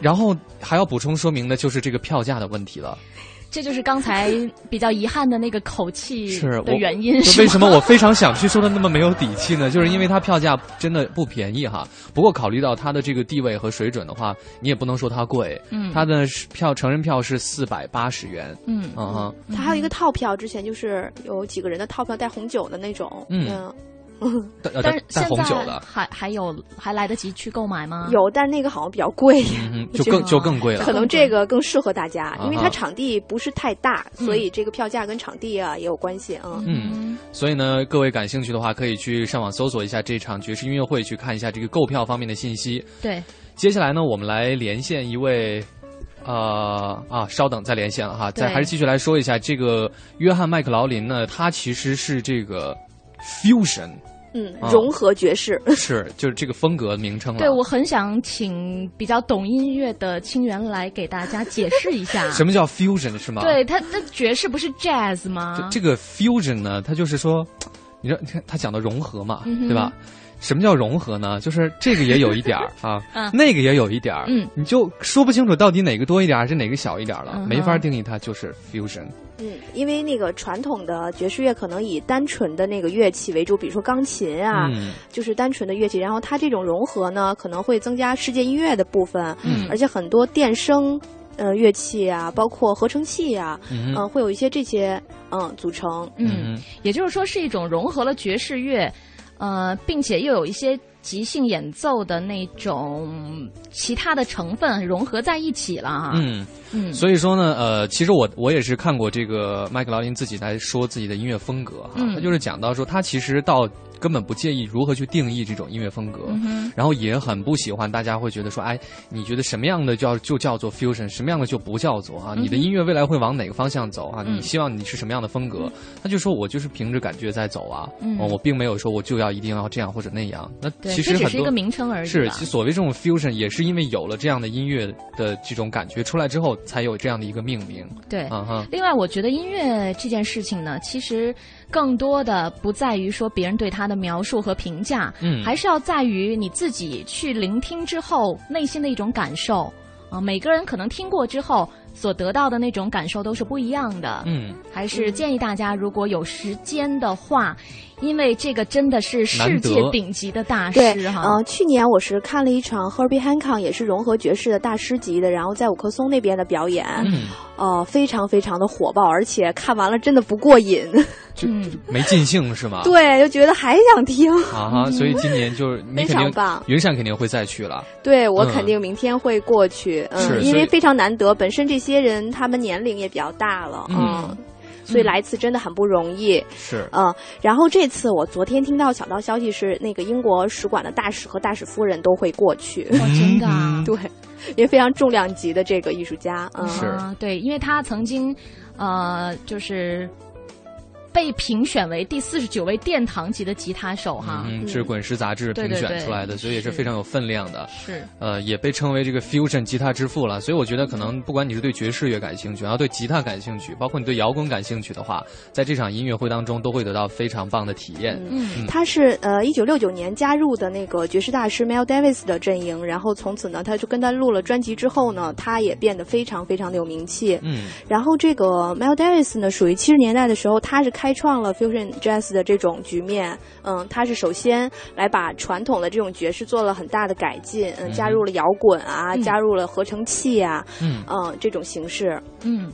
然后还要补充说明的就是这个票价的问题了。这就是刚才比较遗憾的那个口气是的原因。就是为什么我非常想去说的那么没有底气呢？就是因为它票价真的不便宜哈。不过考虑到它的这个地位和水准的话，你也不能说它贵。嗯它的票成人票是四百八十元。嗯嗯哼，它还有一个套票，之前就是有几个人的套票带红酒的那种，嗯 但现在红酒的，还还有还来得及去购买吗？有，但那个好像比较贵，嗯哼，就更就更贵了。可能这个更适合大家，因为它场地不是太大，嗯所以这个票价跟场地啊也有关系啊。嗯，所以呢，各位感兴趣的话，可以去上网搜索一下这场爵士音乐会，去看一下这个购票方面的信息。对，接下来呢，我们来连线一位，呃啊，稍等，再连线了哈，再还是继续来说一下这个约翰麦克劳林呢，他其实是这个 fusion，嗯啊，融合爵士，是就是这个风格名称了。对我很想请比较懂音乐的清源来给大家解释一下。什么叫 fusion 是吗？对，它它爵士不是 jazz 吗？这这个 fusion 呢，它就是说，你知道，你看他讲的融合嘛，嗯对吧？什么叫融合呢？就是这个也有一点儿 啊，嗯那个也有一点儿，嗯你就说不清楚到底哪个多一点儿还是哪个小一点儿了，嗯没法定义它就是 fusion。嗯，因为那个传统的爵士乐可能以单纯的那个乐器为主，比如说钢琴啊，嗯就是单纯的乐器。然后它这种融合呢，可能会增加世界音乐的部分，嗯而且很多电声。呃，乐器啊，包括合成器啊，嗯嗯、会有一些这些嗯组成。嗯，也就是说是一种融合了爵士乐，呃，并且又有一些即兴演奏的那种其他的成分融合在一起了哈。嗯嗯所以说呢，呃，其实我我也是看过这个麦克劳林自己在说自己的音乐风格哈，嗯他就是讲到说他其实到根本不介意如何去定义这种音乐风格，嗯然后也很不喜欢大家会觉得说，哎，你觉得什么样的叫就叫做 fusion，什么样的就不叫做啊？嗯你的音乐未来会往哪个方向走啊？嗯你希望你是什么样的风格？他就说我就是凭着感觉在走啊，我并没有说我就要一定要这样或者那样。那其实很多这只是一个名称而已是，所谓这种 fusion 也是因为有了这样的音乐的这种感觉出来之后，才有这样的一个命名。对，啊哈，另外，我觉得音乐这件事情呢，其实更多的不在于说别人对它的描述和评价，嗯。还是要在于你自己去聆听之后内心的一种感受。啊、每个人可能听过之后所得到的那种感受都是不一样的。嗯，还是建议大家，如果有时间的话，因为这个真的是世界顶级的大，师哈。呃，去年我是看了一场 Herbie Hancock，也是融合爵士的大师级的，然后在五棵松那边的表演，嗯，呃，非常非常的火爆，而且看完了真的不过瘾，就，没尽兴是吗？对，就觉得还想听。啊哈，所以今年就是非常棒。云山肯定会再去了。对我嗯。肯定明天会过去，嗯，因为非常难得，本身这些人他们年龄也比较大了，嗯。嗯，所以来一次真的很不容易。是，嗯，然后这次我昨天听到小道消息是，那个英国使馆的大使和大使夫人都会过去。哇，真的啊！对，也非常重量级的这个艺术家，嗯，是，对，因为他曾经，呃，就是被评选为第四十九位殿堂级的吉他手哈。嗯，是《滚石》杂志评选出来的，所以也是非常有分量的。是，呃，也被称为这个 fusion 吉他之父了。所以我觉得，可能不管你是对爵士乐感兴趣，然后对吉他感兴趣，包括你对摇滚感兴趣的话，在这场音乐会当中都会得到非常棒的体验。嗯，他是呃一九六九年加入的那个爵士大师 Mel Davis 的阵营，然后从此呢，他就跟他录了专辑之后呢，他也变得非常非常的有名气。嗯，然后这个 Mel Davis 呢，属于七十年代的时候，他是开创了 fusion jazz 的这种局面。嗯，他是首先来把传统的这种爵士做了很大的改进，嗯，嗯加入了摇滚啊，嗯。加入了合成器啊，嗯。嗯，这种形式。嗯，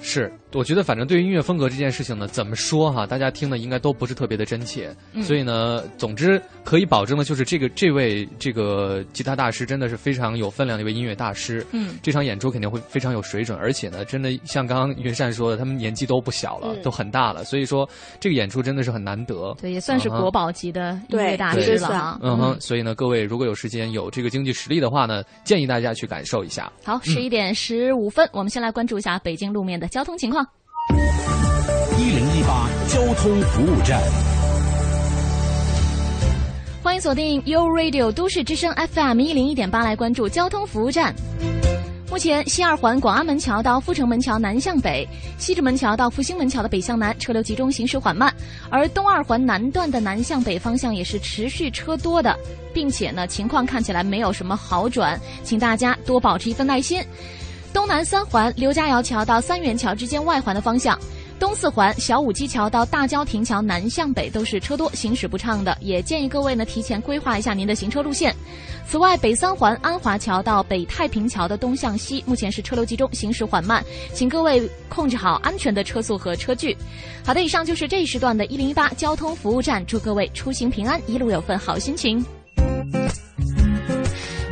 是，我觉得反正对于音乐风格这件事情呢，怎么说哈，大家听的应该都不是特别的真切。嗯所以呢，总之可以保证的就是这个这位这个吉他大师真的是非常有分量的一位音乐大师。嗯这场演出肯定会非常有水准，而且呢，真的像刚刚云善说的，他们年纪都不小了，嗯都很大了，所以说这个演出真的是很难得。对，也算是国宝级的音乐大师了哈。嗯哼，所以呢，各位如果有时间有这个经济实力的话呢，建议大家去感受一下。好，十一点十五分，我们先来关注一下北京路面的交通情况。一零一八交通服务站。欢迎锁定 U Radio 都市之声 FM 一零一点八，来关注交通服务站。目前，西二环广安门桥到阜成门桥南向北，西直门桥到复兴门桥的北向南车流集中，行驶缓慢；而东二环南段的南向北方向也是持续车多的，并且呢，情况看起来没有什么好转，请大家多保持一份耐心。东南三环刘家窑桥到三元桥之间外环的方向。东四环小武基桥到大郊亭桥南向北都是车多，行驶不畅的，也建议各位呢提前规划一下您的行车路线。此外，北三环安华桥到北太平桥的东向西，目前是车流集中，行驶缓慢，请各位控制好安全的车速和车距。好的，以上就是这一时段的一零一八交通服务站，祝各位出行平安，一路有份好心情。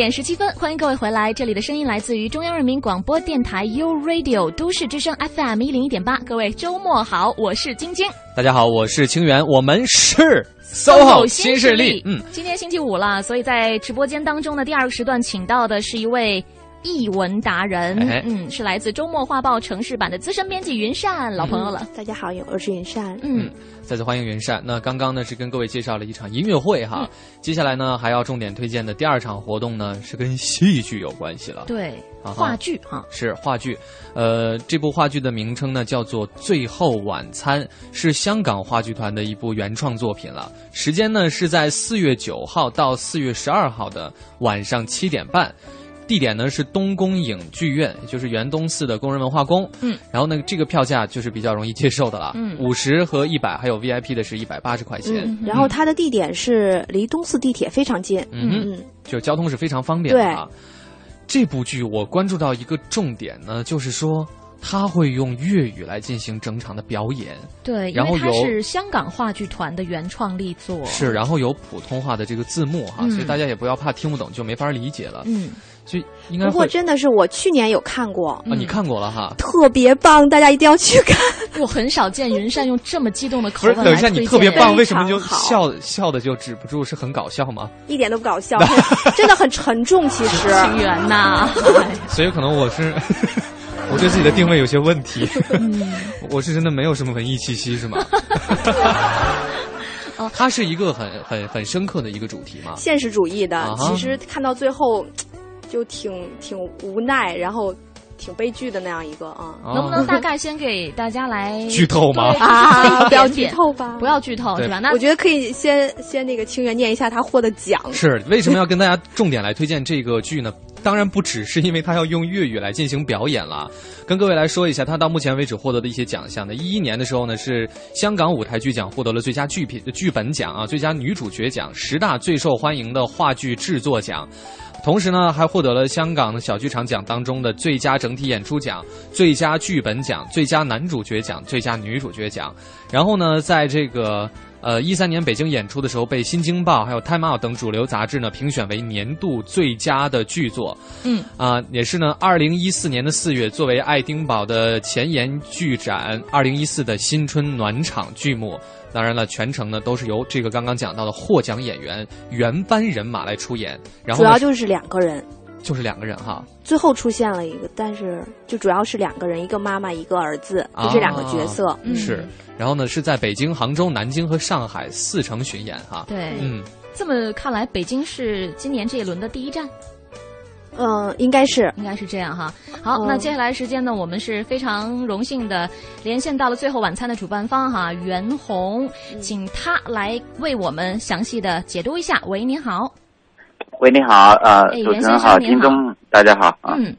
点点十七分，欢迎各位回来。这里的声音来自于中央人民广播电台 U Radio 都市之声 FM 一零一点八。各位周末好，我是晶晶。大家好，我是清源，我们是 SOHO 新势力。嗯，今天星期五了，所以在直播间当中的第二个时段，请到的是一位译文达人，哎嗯，是来自周末画报城市版的资深编辑云善，老朋友了。大家好，我是云善。嗯，再次欢迎云善。那刚刚呢是跟各位介绍了一场音乐会哈，接下来呢还要重点推荐的第二场活动呢是跟戏剧有关系了。对，啊话剧哈，是话剧，呃，这部话剧的名称呢叫做《最后晚餐》，是香港话剧团的一部原创作品了。时间呢是在四月九号到四月十二号的晚上七点半。地点呢是东宫影剧院，就是园东寺的工人文化宫。嗯，然后呢，这个票价就是比较容易接受的了。嗯五十和一百，还有 VIP 的是一百八十块钱。嗯，然后它的地点是离东四地铁非常近。嗯嗯，就交通是非常方便的啊。这部剧我关注到一个重点呢，就是说他会用粤语来进行整场的表演，对，因然后有为它是香港话剧团的原创力作。是，然后有普通话的这个字幕哈，嗯所以大家也不要怕听不懂就没法理解了。嗯，所以应该不过真的是我去年有看过，啊，你看过了哈。特别棒，大家一定要去看。我很少见云善用这么激动的口不是，吻等一下，你特别棒，为什么就好笑笑的就止不住？是很搞笑吗？一点都不搞笑，真的很沉重。其实，情缘呐，所以可能我是我对自己的定位有些问题，嗯我是真的没有什么文艺气息是吗？哦它是一个很很很深刻的一个主题嘛。现实主义的，啊其实看到最后就挺挺无奈，然后挺悲剧的那样一个啊。能不能大概先给大家来剧透吗啊，不要剧透吧，不要剧透对是吧？那我觉得可以先先那个清源念一下他获的奖。是为什么要跟大家重点来推荐这个剧呢？当然不只是因为他要用粤语来进行表演了，跟各位来说一下，他到目前为止获得的一些奖项呢。一一年的时候呢，是香港舞台剧奖获得了最佳剧品剧本奖啊、最佳女主角奖、十大最受欢迎的话剧制作奖。同时呢，还获得了香港的小剧场奖当中的最佳整体演出奖、最佳剧本奖、最佳男主角奖、最佳女主角奖。然后呢，在这个呃一三年北京演出的时候，被《新京报》还有《Time Out》等主流杂志呢评选为年度最佳的剧作。嗯啊、也是呢，二零一四年的四月，作为爱丁堡的前沿剧展二零一四的新春暖场剧目。当然了，全程呢都是由这个刚刚讲到的获奖演员原班人马来出演，然后主要就是两个人，就是两个人哈，最后出现了一个，但是就主要是两个人，一个妈妈，一个儿子，就这两个角色。啊是，然后呢是在北京、杭州、南京和上海四城巡演哈。对，嗯，这么看来，北京是今年这一轮的第一站。嗯，应该是，应该是这样哈。好，嗯那接下来时间呢，我们是非常荣幸的连线到了最后晚餐的主办方哈，袁弘，嗯请他来为我们详细的解读一下。喂，您好。喂，你好，呃，哎主持人好，听众大家好啊。嗯，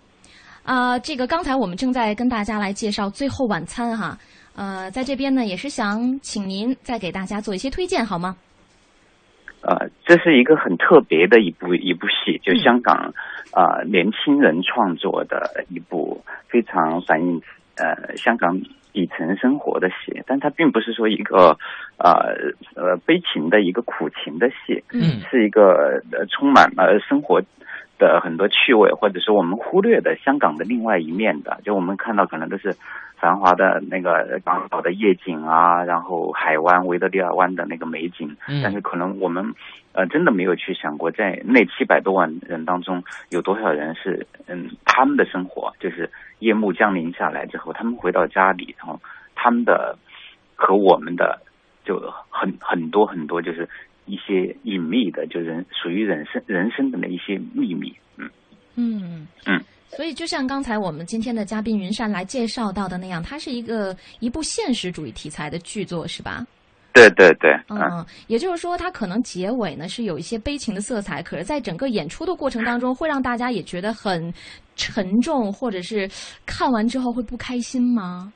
啊、这个刚才我们正在跟大家来介绍《最后晚餐》哈，呃，在这边呢也是想请您再给大家做一些推荐好吗？呃，这是一个很特别的一部一部戏，就香港呃年轻人创作的一部非常反映呃香港底层生活的戏，但它并不是说一个呃呃悲情的一个苦情的戏，嗯。是一个呃充满了生活的很多趣味，或者是我们忽略的香港的另外一面的，就我们看到可能都是繁华的那个港岛的夜景啊，然后海湾维多利亚湾的那个美景，嗯。但是可能我们呃真的没有去想过，在那七百多万人当中，有多少人是嗯他们的生活就是夜幕降临下来之后，他们回到家里，然后他们的和我们的就很很多很多就是一些隐秘的，就人属于人生人生的那一些秘密，嗯嗯嗯。所以，就像刚才我们今天的嘉宾云山来介绍到的那样，它是一个一部现实主义题材的剧作，是吧？对对对，嗯。嗯，也就是说，它可能结尾呢是有一些悲情的色彩，可是在整个演出的过程当中，会让大家也觉得很沉重，或者是看完之后会不开心吗？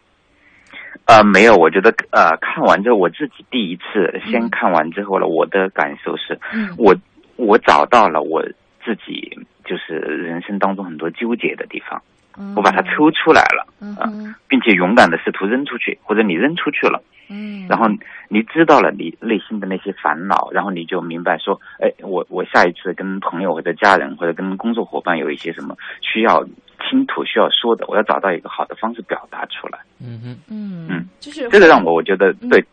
呃，没有，我觉得呃，看完之后，我自己第一次先看完之后了，我的感受是，嗯我我找到了我自己就是人生当中很多纠结的地方我把它抽出来了，嗯啊，并且勇敢的试图扔出去，或者你扔出去了，嗯，然后你知道了你内心的那些烦恼，然后你就明白说，哎，我我下一次跟朋友或者家人或者跟工作伙伴有一些什么需要倾吐、需要说的，我要找到一个好的方式表达出来。嗯哼，嗯嗯，就是这个让我我觉得对，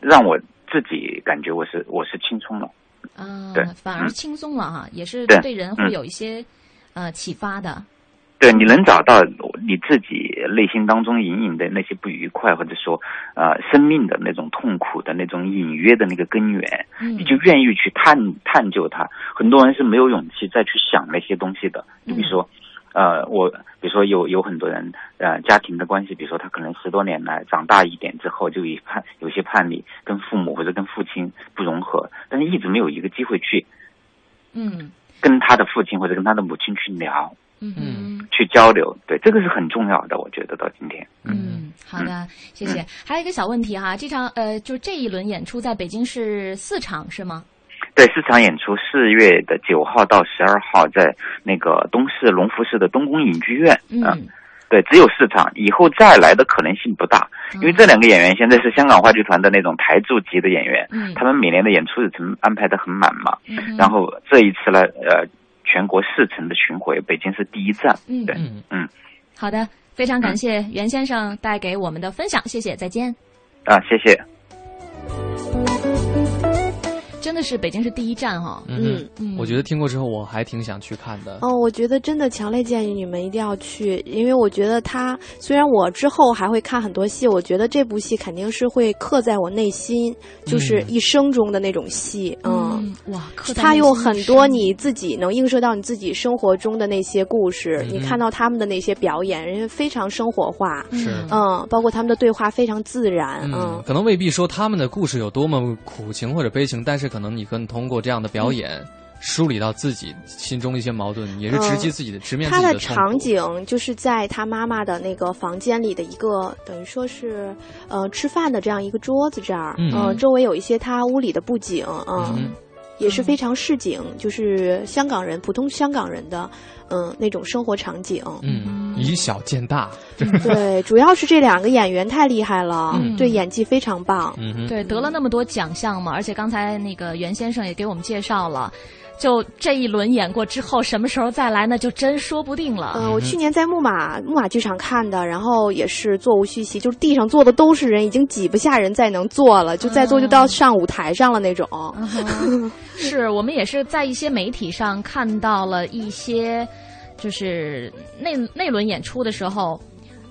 让我自己感觉我是我是轻松了。啊对，嗯反而轻松了哈，也是对对人会嗯有一些呃启发的。对，你能找到你自己内心当中隐隐的那些不愉快，或者说，呃，生命的那种痛苦的那种隐约的那个根源，嗯你就愿意去探探究它。很多人是没有勇气再去想那些东西的。嗯就比如说，呃，我比如说有有很多人，呃，家庭的关系，比如说他可能十多年来长大一点之后，就一叛有些叛逆，跟父母或者跟父亲不融合，但是一直没有一个机会去嗯跟他的父亲或者跟他的母亲去聊。嗯去交流，对这个是很重要的，我觉得到今天。嗯，好的，谢谢。还有一个小问题哈，这场呃，就这一轮演出在北京是四场是吗？对，四场演出，四月的九号到十二号，在那个东市隆福市的东宫影剧院。嗯，对，只有四场，以后再来的可能性不大，因为这两个演员现在是香港话剧团的那种台柱级的演员，嗯他们每年的演出日程安排的很满嘛。嗯然后这一次呢，呃，全国四城的巡回，北京是第一站。嗯对，嗯，好的，非常感谢袁先生带给我们的分享，谢谢，再见。啊，谢谢。真的是北京是第一站哈，嗯嗯，我觉得听过之后我还挺想去看的。哦，我觉得真的强烈建议你们一定要去，因为我觉得他虽然我之后还会看很多戏，我觉得这部戏肯定是会刻在我内心，就是一生中的那种戏。嗯，哇，刻在它有很多你自己能映射到你自己生活中的那些故事，嗯你看到他们的那些表演，人家非常生活化，是。嗯，包括他们的对话非常自然，嗯嗯，可能未必说他们的故事有多么苦情或者悲情，但是可能你可能通过这样的表演，梳理到自己心中的一些矛盾，也是直击自己的、直面自他的他的。场景就是在他妈妈的那个房间里的一个，等于说是呃吃饭的这样一个桌子这儿，嗯。呃周围有一些他屋里的布景，嗯，嗯也是非常市井，就是香港人普通香港人的嗯那种生活场景。嗯，以小见大。对，主要是这两个演员太厉害了，嗯对演技非常棒。嗯对，得了那么多奖项嘛，而且刚才那个袁先生也给我们介绍了，就这一轮演过之后，什么时候再来那就真说不定了。呃，我去年在木马木马剧场看的，然后也是座无虚席，就是地上坐的都是人，已经挤不下人再能坐了，就再坐就到上舞台上了那种。是我们也是在一些媒体上看到了一些，就是那那轮演出的时候，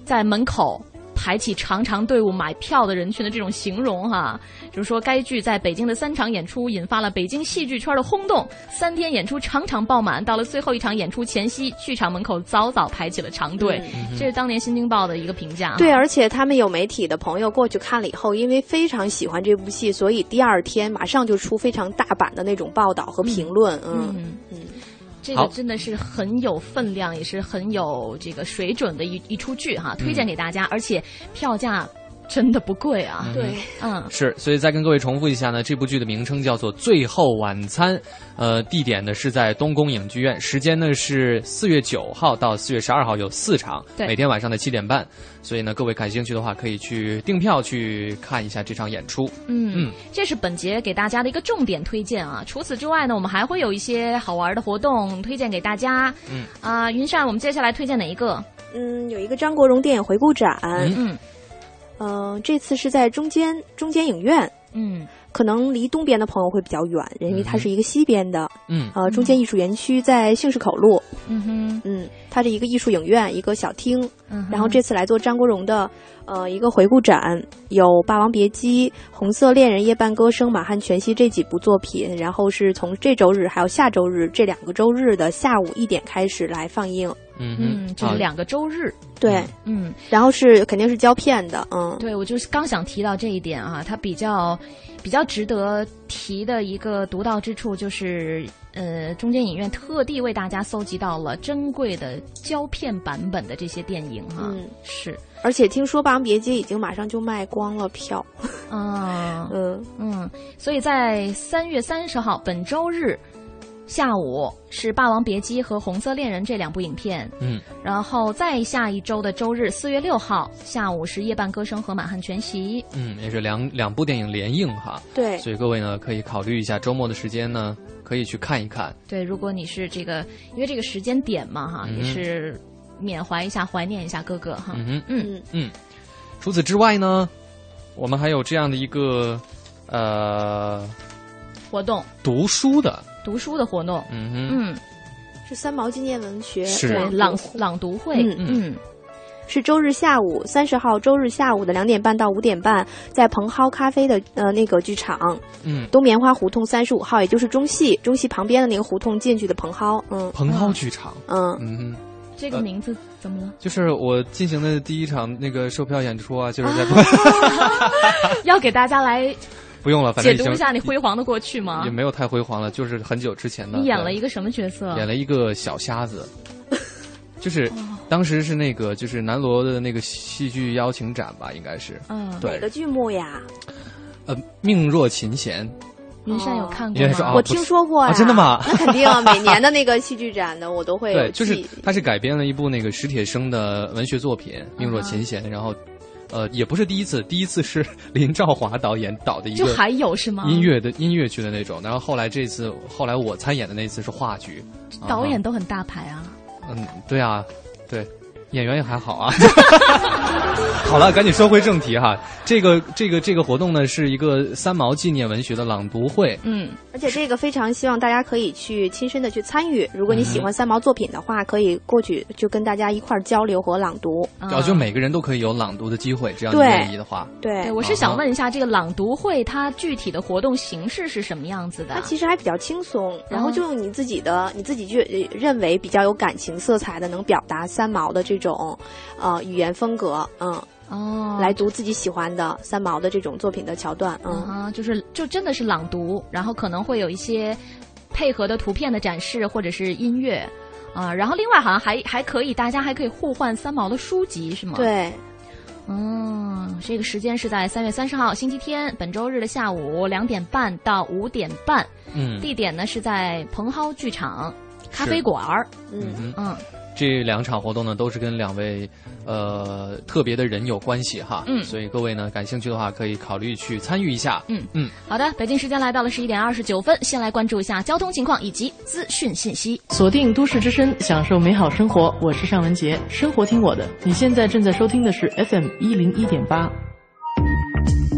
在门口排起长长队伍买票的人群的这种形容哈，就是说该剧在北京的三场演出引发了北京戏剧圈的轰动，三天演出场场爆满，到了最后一场演出前夕，剧场门口早早排起了长队，这是当年《新京报》的一个评价哈。对，而且他们有媒体的朋友过去看了以后，因为非常喜欢这部戏，所以第二天马上就出非常大版的那种报道和评论。嗯。嗯。嗯，这个真的是很有分量，也是很有这个水准的一一出剧哈，推荐给大家，而且票价真的不贵啊。对，嗯，是，所以再跟各位重复一下呢，这部剧的名称叫做《最后晚餐》，呃，地点呢是在东宫影剧院，时间呢是四月九号到四月十二号，有四场，对每天晚上的七点半。所以呢，各位感兴趣的话，可以去订票去看一下这场演出。嗯嗯，这是本节给大家的一个重点推荐啊。除此之外呢，我们还会有一些好玩的活动推荐给大家。嗯啊、云善，我们接下来推荐哪一个？嗯，有一个张国荣电影回顾展，嗯，呃，这次是在中间中间影院，嗯，可能离东边的朋友会比较远，因为它是一个西边的，嗯。呃，中间艺术园区在杏市口路，嗯哼，嗯，它是一个艺术影院，一个小厅，嗯然后这次来做张国荣的呃一个回顾展，有《霸王别姬》《红色恋人》《夜半歌声》《满汉全席》这几部作品，然后是从这周日还有下周日这两个周日的下午一点开始来放映，嗯嗯，就是两个周日。对，嗯，然后是肯定是胶片的，嗯，对，我就是刚想提到这一点啊，它比较比较值得提的一个独到之处就是，呃，中间影院特地为大家搜集到了珍贵的胶片版本的这些电影哈、嗯。是，而且听说《霸王别姬》已经马上就卖光了票，嗯，嗯。嗯，所以在三月三十号本周日。下午是《霸王别姬》和《红色恋人》这两部影片，嗯，然后再下一周的周日四月六号下午是《夜半歌声》和《满汉全席》。嗯，也是两两部电影联映哈。对，所以各位呢可以考虑一下周末的时间呢，可以去看一看。对，如果你是这个，因为这个时间点嘛哈，嗯也是缅怀一下、怀念一下哥哥哈。嗯哼，嗯嗯。除此之外呢，我们还有这样的一个呃活动，读书的，读书的活动。嗯哼，嗯，是三毛纪念文学是。对。朗朗读会。嗯嗯，是周日下午三十号周日下午的两点半到五点半，在蓬蒿咖啡的呃那个剧场，嗯，东棉花胡同三十五号，也就是中戏中戏旁边的那个胡同进去的蓬蒿，嗯，蓬蒿剧场，嗯。嗯。哼。这个名字怎么了？就是我进行的第一场那个售票演出啊，就是在 要给大家来不用了，反正解读一下你辉煌的过去吗也？没有太辉煌了，就是很久之前的。你演了一个什么角色？演了一个小瞎子，就是当时是那个就是南锣的那个戏剧邀请展吧，应该是，嗯，对哪个剧目呀？呃，命若琴弦，云山有看过吗？我听说过呀、啊真的吗 那肯定啊，每年的那个戏剧展的我都会对，就是记它是改编了一部那个史铁生的文学作品《命若琴弦》，然后。呃，也不是第一次，第一次是 林兆华导演导的一个，就还有是吗？音乐的音乐剧的那种，然后后来这次，后来我参演的那次是话剧，导演都很大牌啊。嗯，对啊，对，演员也还好啊。好了，赶紧说回正题哈。这个这个这个活动呢，是一个三毛纪念文学的朗读会。嗯，而且这个非常希望大家可以去亲身的去参与。如果你喜欢三毛作品的话，可以过去就跟大家一块儿交流和朗读。哦，就每个人都可以有朗读的机会，只要你对愿意的话。对对，我是想问一下，这个朗读会它具体的活动形式是什么样子的它？其实还比较轻松，然后就用你自己的、你自己就呃认为比较有感情色彩的，能表达三毛的这种呃语言风格，嗯。哦，来读自己喜欢的三毛的这种作品的桥段，嗯，啊，就是就真的是朗读，然后可能会有一些配合的图片的展示或者是音乐，啊，然后另外好像还还可以，大家还可以互换三毛的书籍是吗？，对，嗯，这个时间是在三月三十号星期天，本周日的下午两点半到五点半，嗯地点呢是在蓬蒿剧场咖啡馆儿，嗯嗯。这两场活动呢，都是跟两位呃特别的人有关系哈。嗯所以各位呢，感兴趣的话，可以考虑去参与一下。嗯嗯，好的，北京时间来到了十一点二十九分，先来关注一下交通情况以及资讯信息。锁定都市之声，享受美好生活。我是尚文杰，生活听我的。你现在正在收听的是 FM 一零一点八。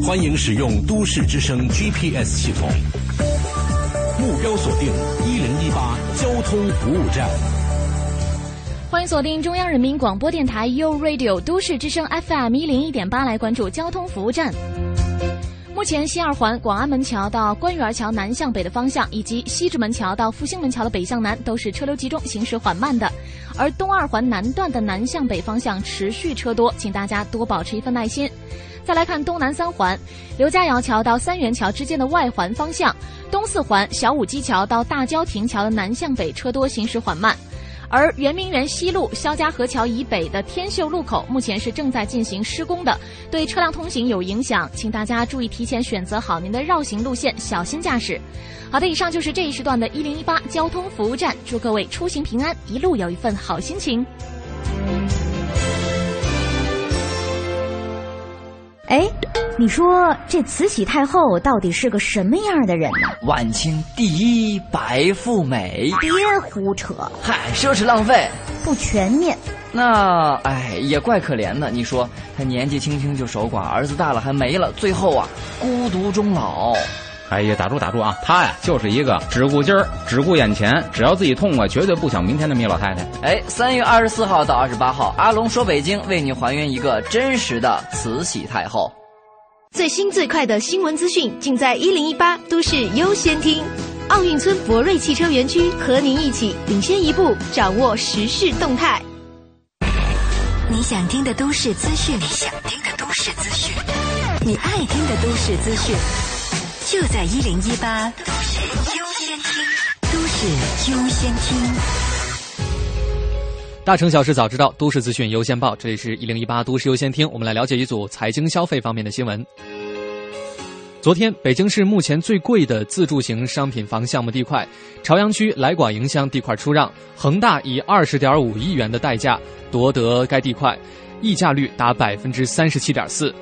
欢迎使用都市之声 GPS 系统，目标锁定一零一八交通服务站。欢迎锁定中央人民广播电台 u Radio 都市之声 FM 一零一点八，来关注交通服务站。目前，西二环广安门桥到官园桥南向北的方向，以及西直门桥到复兴门桥的北向南，都是车流集中、行驶缓慢的。而东二环南段的南向北方向持续车多，请大家多保持一份耐心。再来看东南三环，刘家窑桥到三元桥之间的外环方向，东四环小武基桥到大郊亭桥的南向北车多，行驶缓慢。而圆明园西路肖家河桥以北的天秀路口，目前是正在进行施工的，对车辆通行有影响，请大家注意提前选择好您的绕行路线，小心驾驶。好的，以上就是这一时段的一零一八交通服务站，祝各位出行平安，一路有一份好心情。哎，你说这慈禧太后到底是个什么样的人呢？晚清第一白富美，别胡扯，嗨，奢侈浪费，不全面。那哎，也怪可怜的。你说她年纪轻轻就守寡，儿子大了还没了，最后啊孤独终老。哎呀，打住打住啊！她呀就是一个只顾今儿、只顾眼前，只要自己痛快，绝对不想明天的米老太太。哎，三月二十四号到二十八号，阿龙说北京为你还原一个真实的慈禧太后。最新最快的新闻资讯，尽在一零一八都市优先听。奥运村博瑞汽车园区和您一起领先一步，掌握时事动态。你想听的都市资讯，你想听的都市资讯，你爱听的都市资讯，就在一零一八都市优先听，都市优先听。大城小事早知道，都市资讯优先报。这里是一零一八都市优先听，我们来了解一组财经消费方面的新闻。昨天，北京市目前最贵的自住型商品房项目地块——朝阳区来广营乡地块出让，恒大以二十点五亿元的代价夺得该地块，溢价率达百分之三十七点四。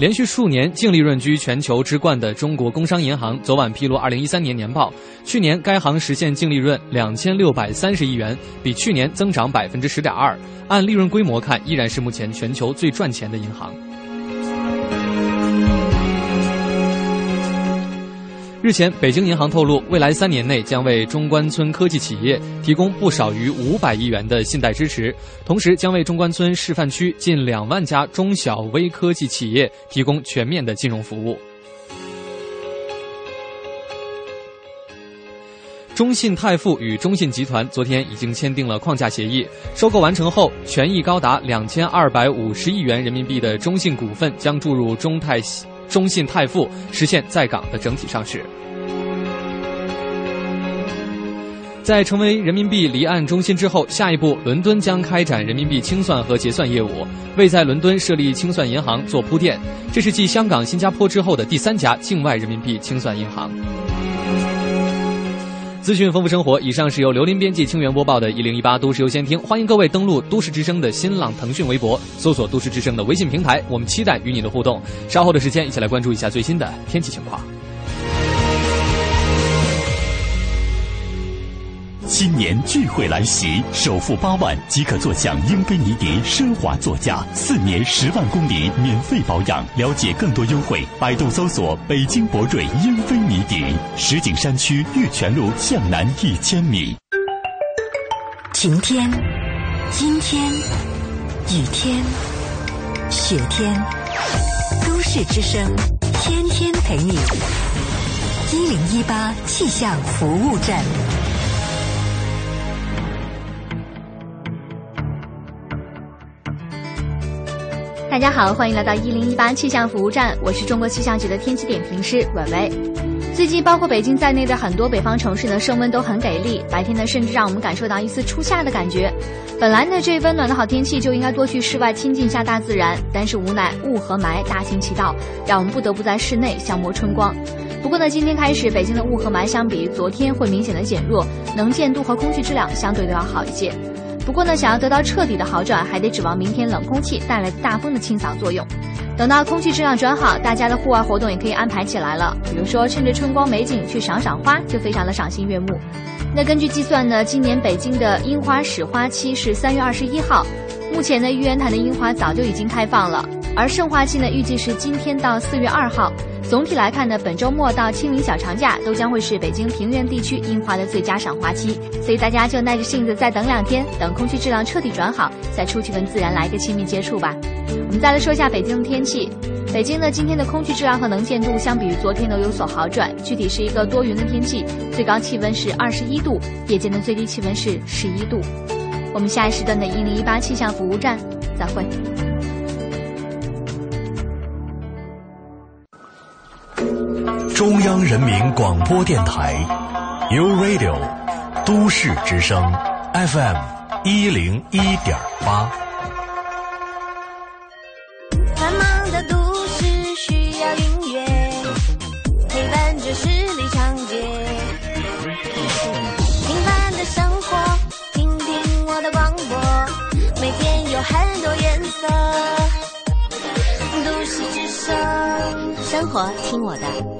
连续数年净利润居全球之冠的中国工商银行昨晚披露二零一三年年报，去年该行实现净利润两千六百三十亿元，比去年增长百分之十点二。按利润规模看，依然是目前全球最赚钱的银行。日前，北京银行透露，未来三年内将为中关村科技企业提供不少于五百亿元的信贷支持，同时将为中关村示范区近两万家中小微科技企业提供全面的金融服务。中信泰富与中信集团昨天已经签订了框架协议，收购完成后，权益高达两千二百五十亿元人民币的中信股份将注入中泰。中信泰富实现在港的整体上市。在成为人民币离岸中心之后，下一步伦敦将开展人民币清算和结算业务，为在伦敦设立清算银行做铺垫。这是继香港、新加坡之后的第三家境外人民币清算银行。资讯丰富生活。以上是由刘林编辑、清源播报的《一零一八都市优先听》，欢迎各位登录都市之声的新浪、腾讯微博，搜索“都市之声”的微信平台，我们期待与你的互动。稍后的时间，一起来关注一下最新的天气情况。新年聚会来袭，首付八万即可坐享英菲尼迪奢华座驾，四年十万公里免费保养。了解更多优惠，百度搜索“北京博瑞英菲尼迪”。石景山区玉泉路向南一千米。晴天、阴天、雨天、雪天，都市之声，天天陪你。一零一八气象服务站。大家好，欢迎来到一零一八气象服务站，我是中国气象局的天气点评师婉薇。最近，包括北京在内的很多北方城市呢，升温都很给力，白天呢，甚至让我们感受到一丝初夏的感觉。本来呢，这温暖的好天气就应该多去室外亲近一下大自然，但是无奈雾和霾大行其道，让我们不得不在室内消磨春光。不过呢，今天开始，北京的雾和霾相比昨天会明显的减弱，能见度和空气质量相对都要好一些。不过呢，想要得到彻底的好转，还得指望明天冷空气带来大风的清扫作用。等到空气质量转好，大家的户外活动也可以安排起来了。比如说，趁着春光美景去赏赏花，就非常的赏心悦目。那根据计算呢，今年北京的樱花始花期是三月二十一号。目前呢，玉渊潭的樱花早就已经开放了，而盛花期呢，预计是今天到四月二号。总体来看呢，本周末到清明小长假都将会是北京平原地区樱花的最佳赏花期，所以大家就耐着性子再等两天，等空气质量彻底转好，再出去跟自然来一个亲密接触吧。我们再来说一下北京的天气，北京呢今天的空气质量和能见度相比于昨天都有所好转，具体是一个多云的天气，最高气温是二十一度，夜间的最低气温是十一度。我们下一时段的一零一八气象服务站再会。中央人民广播电台，U Radio，都市之声，FM 一零一点八。繁忙的都市需要音乐，陪伴着十里长街。平凡的生活，听听我的广播，每天有很多颜色。都市之声，生活听我的。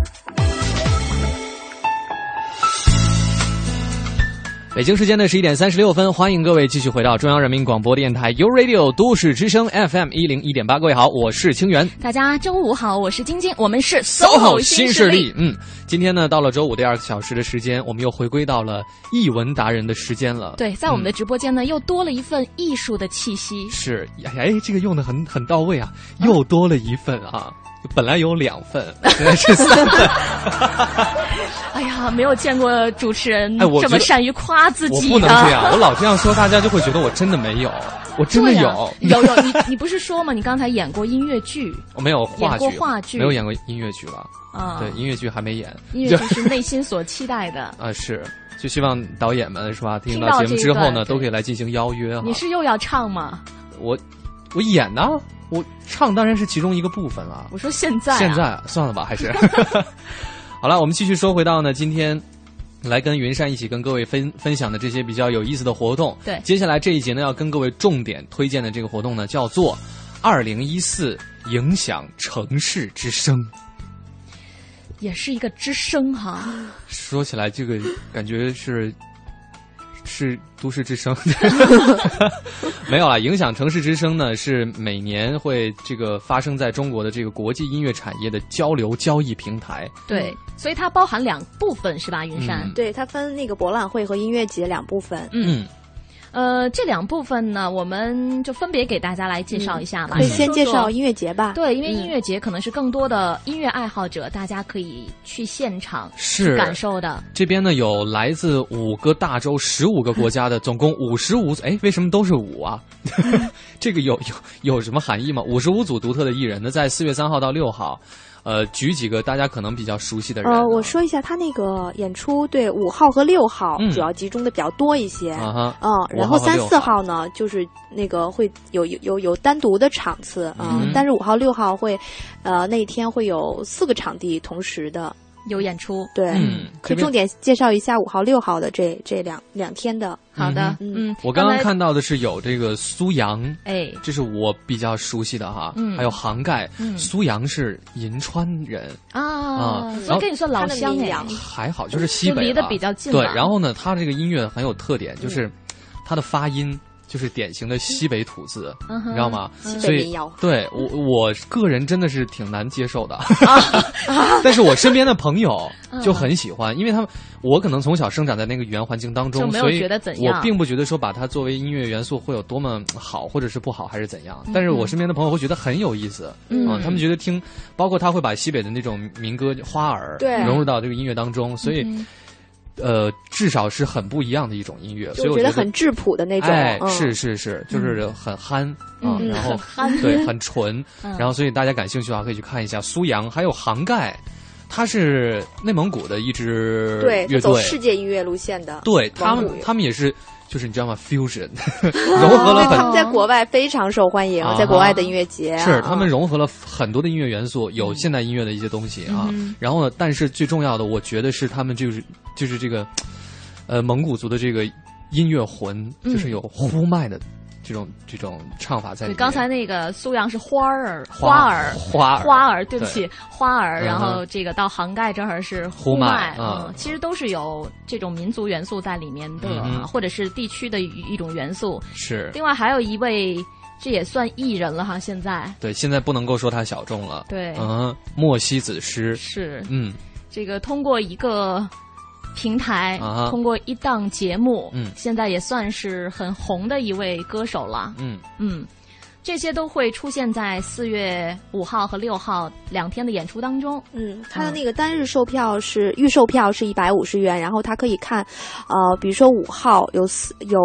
北京时间的十一点三十六分，欢迎各位继续回到中央人民广播电台 u Radio 都市之声 FM 一零一点八。各位好，我是清源。大家周五好，我是晶晶，我们是 SOHO 新势力。嗯，今天呢，到了周五第二个小时的时间，我们又回归到了译文达人的时间了。对，在我们的直播间呢，又多了一份艺术的气息。是，哎，这个用的很很到位啊，又多了一份啊。本来有两份，现在是三份。哎呀，没有见过主持人这么善于夸自我己的。不能这样，我老这样说，大家就会觉得我真的没有，我真的有，有有，你你不是说吗？你刚才演过音乐剧我没有话剧，演过话剧没有演过音乐剧了。啊？对，音乐剧还没演。音乐剧是内心所期待的。啊，是，就希望导演们是吧？听听到到节目之后呢，都可以来进行邀约哈。你是又要唱吗？我我演呢，我唱当然是其中一个部分了。我说现在、啊，现在算了吧，还是 好了。我们继续说回到呢，今天来跟云山一起跟各位分分享的这些比较有意思的活动。对接下来这一节呢，要跟各位重点推荐的这个活动呢，叫做“二零一四影响城市之声”。也是一个之声哈。说起来，这个感觉是是都市之声，没有啊。影响城市之声呢，是每年会这个发生在中国的这个国际音乐产业的交流交易平台。对，所以它包含两部分是吧？云山，嗯对，它分那个博览会和音乐节两部分。嗯。呃，这两部分呢，我们就分别给大家来介绍一下吧。可以先介绍音乐节吧。对，因为嗯音乐节可能是更多的音乐爱好者，大家可以去现场是感受的。这边呢有来自五个大洲、十五个国家的，总共五十五。哎，为什么都是五啊？这个有有有什么含义吗？五十五组独特的艺人呢，在四月三号到六号，呃，举几个大家可能比较熟悉的人。呃，我说一下他那个演出，对五号和六号嗯。主要集中的比较多一些，嗯，然后三号和6四号呢，就是那个会有有有有单独的场次，嗯，嗯。但是五号六号会，呃，那一天会有四个场地同时的有演出，对，可以重点介绍一下五号六号的这这两两天的，好的，嗯嗯，我刚刚看到的是有这个苏阳，哎，这是我比较熟悉的哈，嗯。还有杭盖，嗯。苏阳是银川人。啊啊，所以跟你说老乡哎，还好，就是西北离得比较近对，然后呢，他这个音乐很有特点，就是他的发音就是典型的西北土字，嗯你知道吗？所以对我我个人真的是挺难接受的，但是我身边的朋友就很喜欢，因为他们我可能从小生长在那个语言环境当中，所以我并不觉得说把它作为音乐元素会有多么好，或者是不好，还是怎样。嗯但是我身边的朋友会觉得很有意思，嗯他们觉得听，包括他会把西北的那种民歌花儿融入到这个音乐当中，所以。嗯呃，至少是很不一样的一种音乐，所以我觉得很质朴的那种，哎，嗯。是是是，就是很憨啊，嗯。然后 憨。对很纯，嗯。然后所以大家感兴趣的话可以去看一下苏阳，还有杭盖，他是内蒙古的一支，乐队，走世界音乐路线的，对他们他们也是就是你知道吗？fusion 融合了对他们很在国外非常受欢迎，啊在国外的音乐节啊是他们融合了很多的音乐元素，有现代音乐的一些东西啊。嗯然后呢，但是最重要的，我觉得是他们就是就是这个，呃，蒙古族的这个音乐魂，嗯就是有呼麦的这种这种唱法在里对，面。刚才那个苏阳是花儿，花儿，花儿花儿，对不起，花儿。然后这个到杭盖这儿是呼麦麦，嗯。嗯，其实都是有这种民族元素在里面的或者是地区的一一种元素。是。另外还有一位，这也算艺人了哈，现在。对，现在不能够说他小众了。对。嗯，莫西子诗。是。嗯。这个通过一个平台，啊通过一档节目，嗯。现在也算是很红的一位歌手了。嗯。嗯，这些都会出现在四月五号和六号两天的演出当中。嗯，他的那个单日售票是预售票是一百五十元，然后他可以看，呃，比如说五号有四有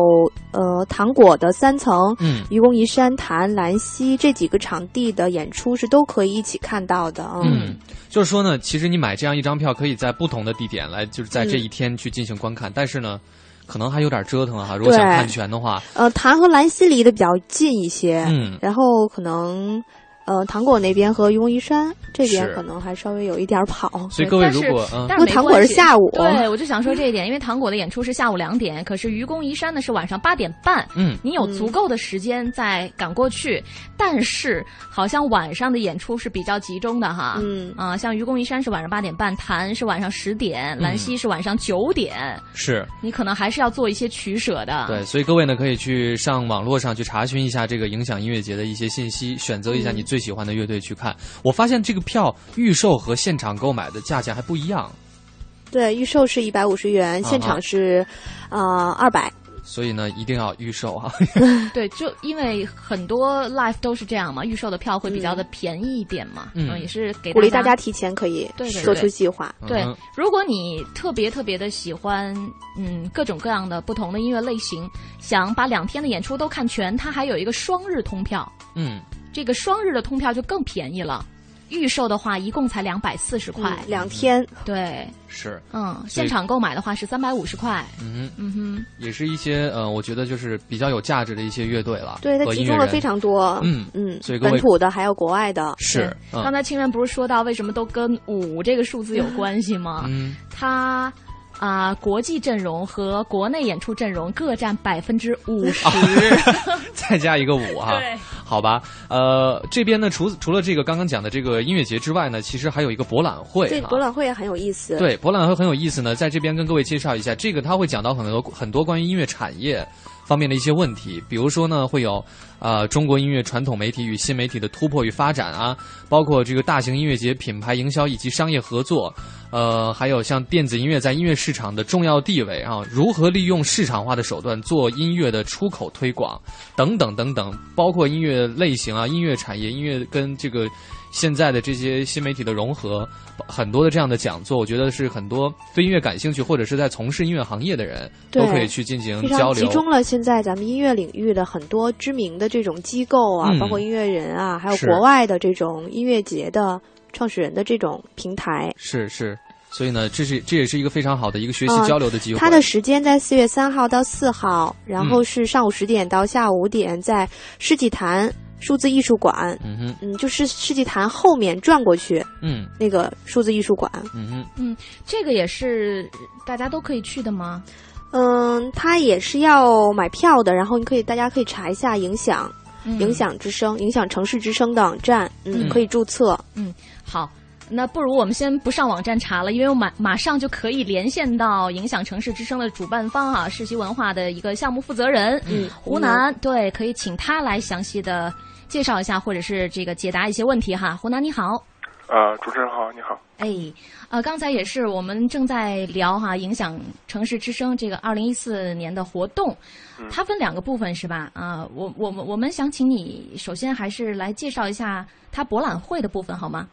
呃糖果的三层，嗯。愚公移山、潭、兰溪这几个场地的演出是都可以一起看到的。嗯，嗯，就是说呢，其实你买这样一张票，可以在不同的地点来，就是在这嗯一天去进行观看，但是呢，可能还有点折腾哈。如果想看全的话，呃，潭和兰溪离得比较近一些，嗯然后可能。呃，糖果那边和愚公移山这边可能还稍微有一点跑，所以各位如果嗯。但是糖果是下午，对我就想说这一点，因为糖果的演出是下午两点，可是愚公移山呢是晚上八点半，嗯。你有足够的时间再赶过去，但是好像晚上的演出是比较集中的哈，嗯。啊，像愚公移山是晚上八点半，谭是晚上十点，嗯兰溪是晚上九点，是。你可能还是要做一些取舍的，对，所以各位呢可以去上网络上去查询一下这个影响音乐节的一些信息，选择一下嗯。你最喜欢的乐队去看。我发现这个票预售和现场购买的价钱还不一样，对，预售是一百五十元，啊现场是，呃，二百。所以呢，一定要预售啊。对，就因为很多 live 都是这样嘛，预售的票会比较的便宜一点嘛，嗯也是给鼓励大家提前可以做出计划。对嗯，如果你特别特别的喜欢，嗯，各种各样的不同的音乐类型，想把两天的演出都看全，它还有一个双日通票。嗯，这个双日的通票就更便宜了，预售的话一共才两百四十块，嗯两天。对，是，嗯，现场购买的话是三百五十块。嗯哼，嗯哼，也是一些呃，我觉得就是比较有价值的一些乐队了，对，它集中了非常多，嗯嗯，所以本土的还有国外的，是，嗯。刚才清源不是说到为什么都跟五这个数字有关系吗？嗯，它啊、国际阵容和国内演出阵容各占百分之五十。再加一个五哈，对，好吧，呃，这边呢，除除了这个刚刚讲的这个音乐节之外呢，其实还有一个博览会对，哈博览会也很有意思。对，博览会很有意思呢，在这边跟各位介绍一下，这个他会讲到很多很多关于音乐产业方面的一些问题，比如说呢，会有呃中国音乐传统媒体与新媒体的突破与发展啊，包括这个大型音乐节品牌营销以及商业合作，呃，还有像电子音乐在音乐市场的重要地位啊，如何利用市场化的手段做音乐的出口推广等等等等，包括音乐类型啊、音乐产业、音乐跟这个。现在的这些新媒体的融合，很多的这样的讲座，我觉得是很多对音乐感兴趣或者是在从事音乐行业的人都可以去进行交流。常集中了现在咱们音乐领域的很多知名的这种机构啊，嗯包括音乐人啊，还有国外的这种音乐节的创始人的这种平台。是是，所以呢，这是这也是一个非常好的一个学习嗯交流的机会。它的时间在四月三号到四号，然后嗯是上午十点到下午五点，在世纪坛数字艺术馆。嗯哼，嗯，就是世纪坛后面转过去嗯那个数字艺术馆。嗯哼，嗯，这个也是大家都可以去的吗？嗯，它也是要买票的，然后你可以大家可以查一下影响、嗯影响之声、影响城市之声的网站，嗯，嗯可以注册。嗯，好。那不如我们先不上网站查了，因为我马马上就可以连线到影响城市之声的主办方啊，世袭文化的一个项目负责人，嗯湖南，对，可以请他来详细的介绍一下，或者是这个解答一些问题哈。湖南你好，呃，主持人好，你好。哎，呃，刚才也是我们正在聊哈，影响城市之声这个二零一四年的活动，嗯它分两个部分是吧？啊、我我们我们想请你首先还是来介绍一下它博览会的部分好吗？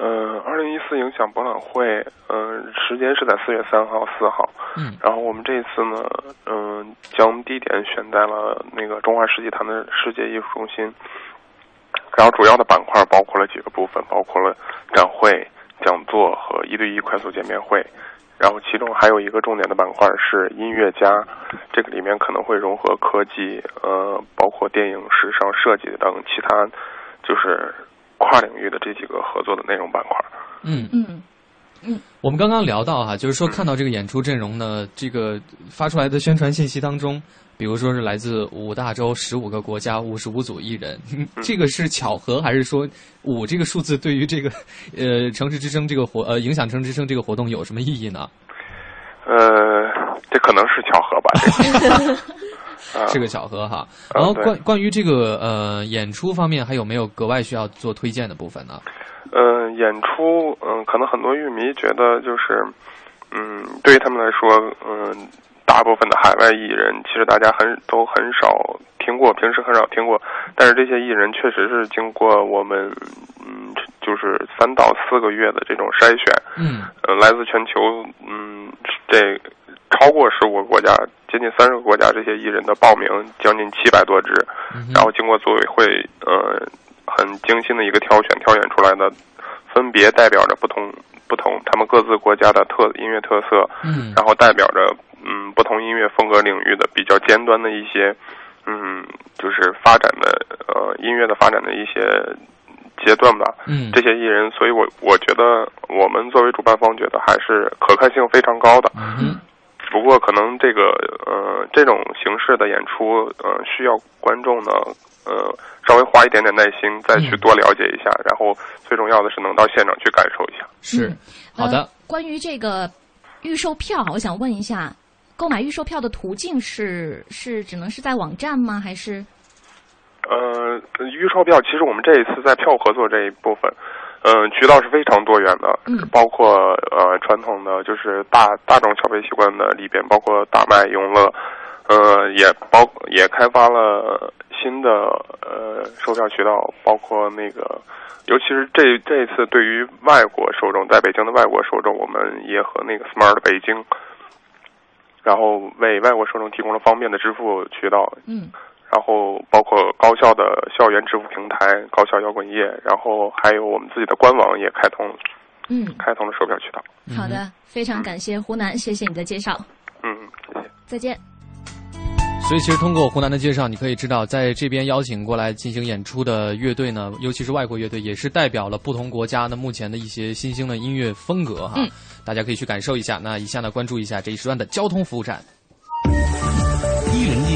呃，二零一四影响博览会，嗯、时间是在四月三号、四号。嗯。然后我们这一次呢，嗯、将地点选在了那个中华世纪坛的世界艺术中心。然后主要的板块包括了几个部分，包括了展会、讲座和一对一快速见面会。然后其中还有一个重点的板块是音乐家，这个里面可能会融合科技，呃，包括电影、时尚、设计等其他，就是跨领域的这几个合作的内容板块。嗯嗯嗯，我们刚刚聊到哈，就是说看到这个演出阵容呢，这个发出来的宣传信息当中，比如说是来自五大洲十五个国家五十五组艺人，这个是巧合还是说五这个数字对于这个 呃城市之声这个活呃影响城市之声这个活动有什么意义呢？呃，这可能是巧合吧。这个啊是个巧合哈。啊然后关关于这个呃演出方面，还有没有格外需要做推荐的部分呢？嗯，演出，嗯，可能很多乐迷觉得就是，嗯，对于他们来说，嗯，大部分的海外艺人，其实大家很都很少听过，平时很少听过，但是这些艺人确实是经过我们，嗯，就是三到四个月的这种筛选，嗯，呃，来自全球，嗯，这超过十五个国家，接近三十个国家这些艺人的报名将近七百多支，然后经过组委会，呃，很精心的一个挑选，挑选出来的，分别代表着不同不同他们各自国家的特音乐特色，嗯然后代表着嗯不同音乐风格领域的比较尖端的一些，嗯，就是发展的呃音乐的发展的一些阶段吧。嗯这些艺人，所以我我觉得我们作为主办方觉得还是可看性非常高的。嗯只不过可能这个呃这种形式的演出呃需要观众呢呃稍微花一点点耐心再去多了解一下，然后最重要的是能到现场去感受一下。是好的呃。关于这个预售票，我想问一下，购买预售票的途径是是只能是在网站吗？还是呃，预售票其实我们这一次在票合作这一部分，嗯、渠道是非常多元的，嗯包括呃传统的就是大大众消费习惯的里边，包括大麦、永乐，呃，也包也开发了新的呃售票渠道，包括那个，尤其是这这一次对于外国受众，在北京的外国受众，我们也和那个 Smart 北京，然后为外国受众提供了方便的支付渠道，嗯，然后包括高校的校园支付平台、高校摇滚夜，然后还有我们自己的官网也开通，嗯，开通了售票渠道。好的，非常感谢湖南，谢谢你的介绍，嗯，谢谢。再见。所以，其实通过湖南的介绍，你可以知道，在这边邀请过来进行演出的乐队呢，尤其是外国乐队，也是代表了不同国家的目前的一些新兴的音乐风格哈。嗯大家可以去感受一下。那以下呢，关注一下这一时段的交通服务站。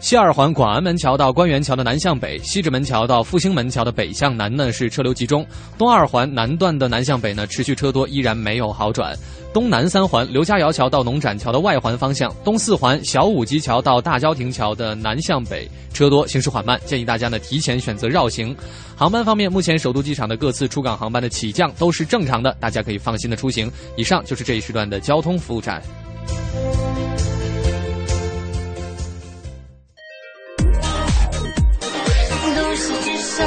西二环广安门桥到官园桥的南向北，西直门桥到复兴门桥的北向南呢是车流集中；东二环南段的南向北呢持续车多，依然没有好转。东南三环刘家窑桥到农展桥的外环方向，东四环小武吉桥到大郊亭桥的南向北车多，行驶缓慢，建议大家呢提前选择绕行。航班方面，目前首都机场的各次出港航班的起降都是正常的，大家可以放心的出行。以上就是这一时段的交通服务站。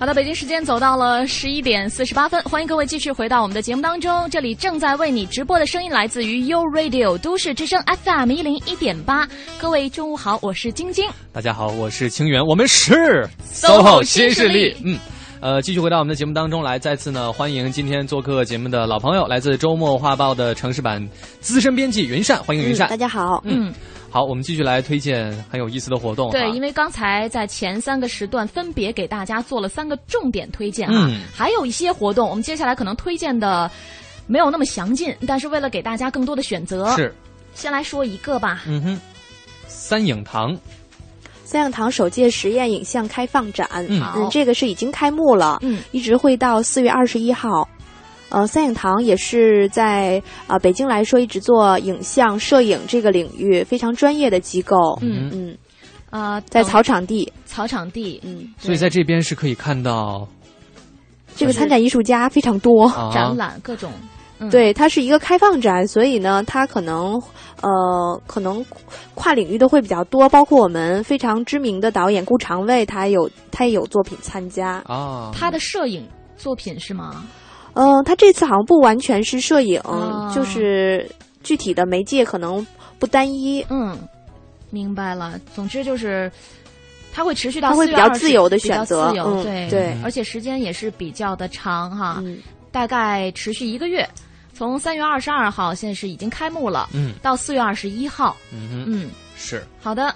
好的，北京时间走到了十一点四十八分，欢迎各位继续回到我们的节目当中。这里正在为你直播的声音来自于 U Radio 都市之声 FM 一零一点八。各位中午好，我是晶晶。大家好，我是清源，我们是 SOHO 新势力嗯。呃，继续回到我们的节目当中来，再次呢欢迎今天做客节目的老朋友，来自周末画报的城市版资深编辑云善，欢迎云善。嗯大家好，嗯，好，我们继续来推荐很有意思的活动。对，因为刚才在前三个时段分别给大家做了三个重点推荐啊，嗯。还有一些活动，我们接下来可能推荐的没有那么详尽，但是为了给大家更多的选择，是，先来说一个吧。嗯哼，三影堂，三影堂首届实验影像开放展，嗯。嗯，这个是已经开幕了，嗯，一直会到四月二十一号。呃，三影堂也是在啊、北京来说，一直做影像摄影这个领域非常专业的机构。嗯嗯，呃，在草场地，草场地，嗯，所以在这边是可以看到这个参展艺术家非常多，啊展览各种，嗯，对，它是一个开放展，所以呢，它可能呃，可能跨领域的会比较多，包括我们非常知名的导演顾长卫，他有他也有作品参加。啊，他的摄影作品是吗？嗯、他这次好像不完全是摄影，哦就是具体的媒介可能不单一。嗯，明白了。总之就是。它会持续到它会4月20比较自由的选择自由嗯对对而且时间也是比较的长哈，嗯大概持续一个月，从三月二十二号现在是已经开幕了，嗯到四月二十一号，嗯哼，嗯，是好的，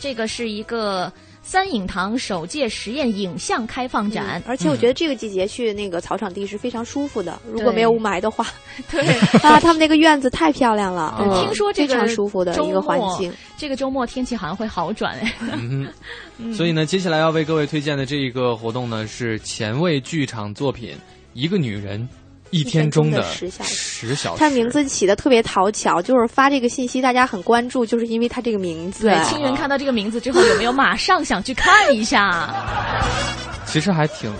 这个是一个三影堂首届实验影像开放展，嗯而且我觉得这个季节去那个草场地是非常舒服的，如果没有雾霾的话。对。啊，他们那个院子太漂亮了，对嗯听说这个非常舒服的一个环境。这个周末天气好像会好转。哎，嗯。哼，所以呢，接下来要为各位推荐的这一个活动呢，是前卫剧场作品《一个女人一天中的十小时十小时》。它名字起的特别讨巧，就是发这个信息大家很关注，就是因为他这个名字。对，清源看到这个名字之后，有没有马上想去看一下？其实还挺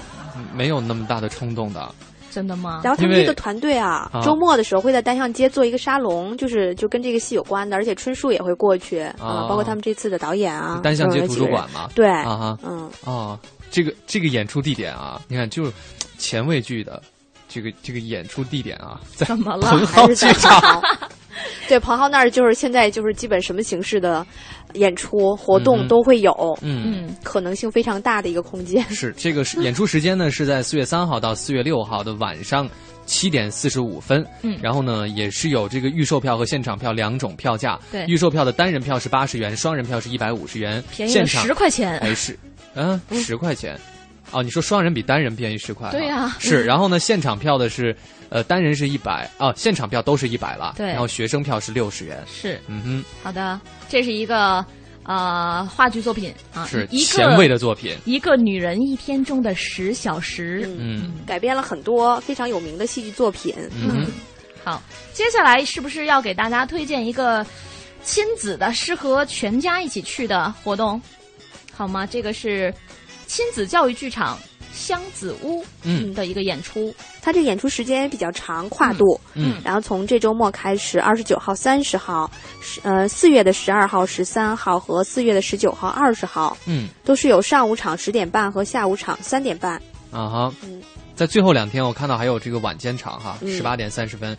没有那么大的冲动的。真的吗？然后他们因为这个团队啊啊，周末的时候会在单向街做一个沙龙，就是就跟这个戏有关的，而且春树也会过去啊、啊包括他们这次的导演啊，单向街图书馆嘛，对，啊哈，嗯，啊，这个这个演出地点啊，你看就是前卫剧的这个这个演出地点啊，在怎么了蓬还是在蒿剧场。对，彭浩那儿就是现在就是基本什么形式的演出活嗯动都会有，嗯嗯，可能性非常大的一个空间。是这个演出时间呢是在四月三号到四月六号的晚上七点四十五分，嗯然后呢也是有这个预售票和现场票两种票价，对预售票的单人票是八十元，双人票是一百五十元，便宜了现场10块钱哎是，嗯十块钱，哦，你说双人比单人便宜十块哈？对呀是。然后呢，现场票的是，呃，单人是一百啊，现场票都是一百了。对然后学生票是六十元。是，嗯哼，好的，这是一个呃话剧作品啊，是一个前卫的作品。一个女人一天中的十小时。嗯，改编了很多非常有名的戏剧作品。嗯，好，接下来是不是要给大家推荐一个亲子的、适合全家一起去的活动？好吗？这个是亲子教育剧场箱子屋嗯的一个演出。它这个演出时间也比较长，跨度。嗯然后从这周末开始，二十九号、三十号，十呃四月的十二号、十三号和四月的十九号、二十号，嗯都是有上午场十点半和下午场三点半。啊哈，嗯在最后两天我看到还有这个晚间场哈，嗯十八点三十分。嗯，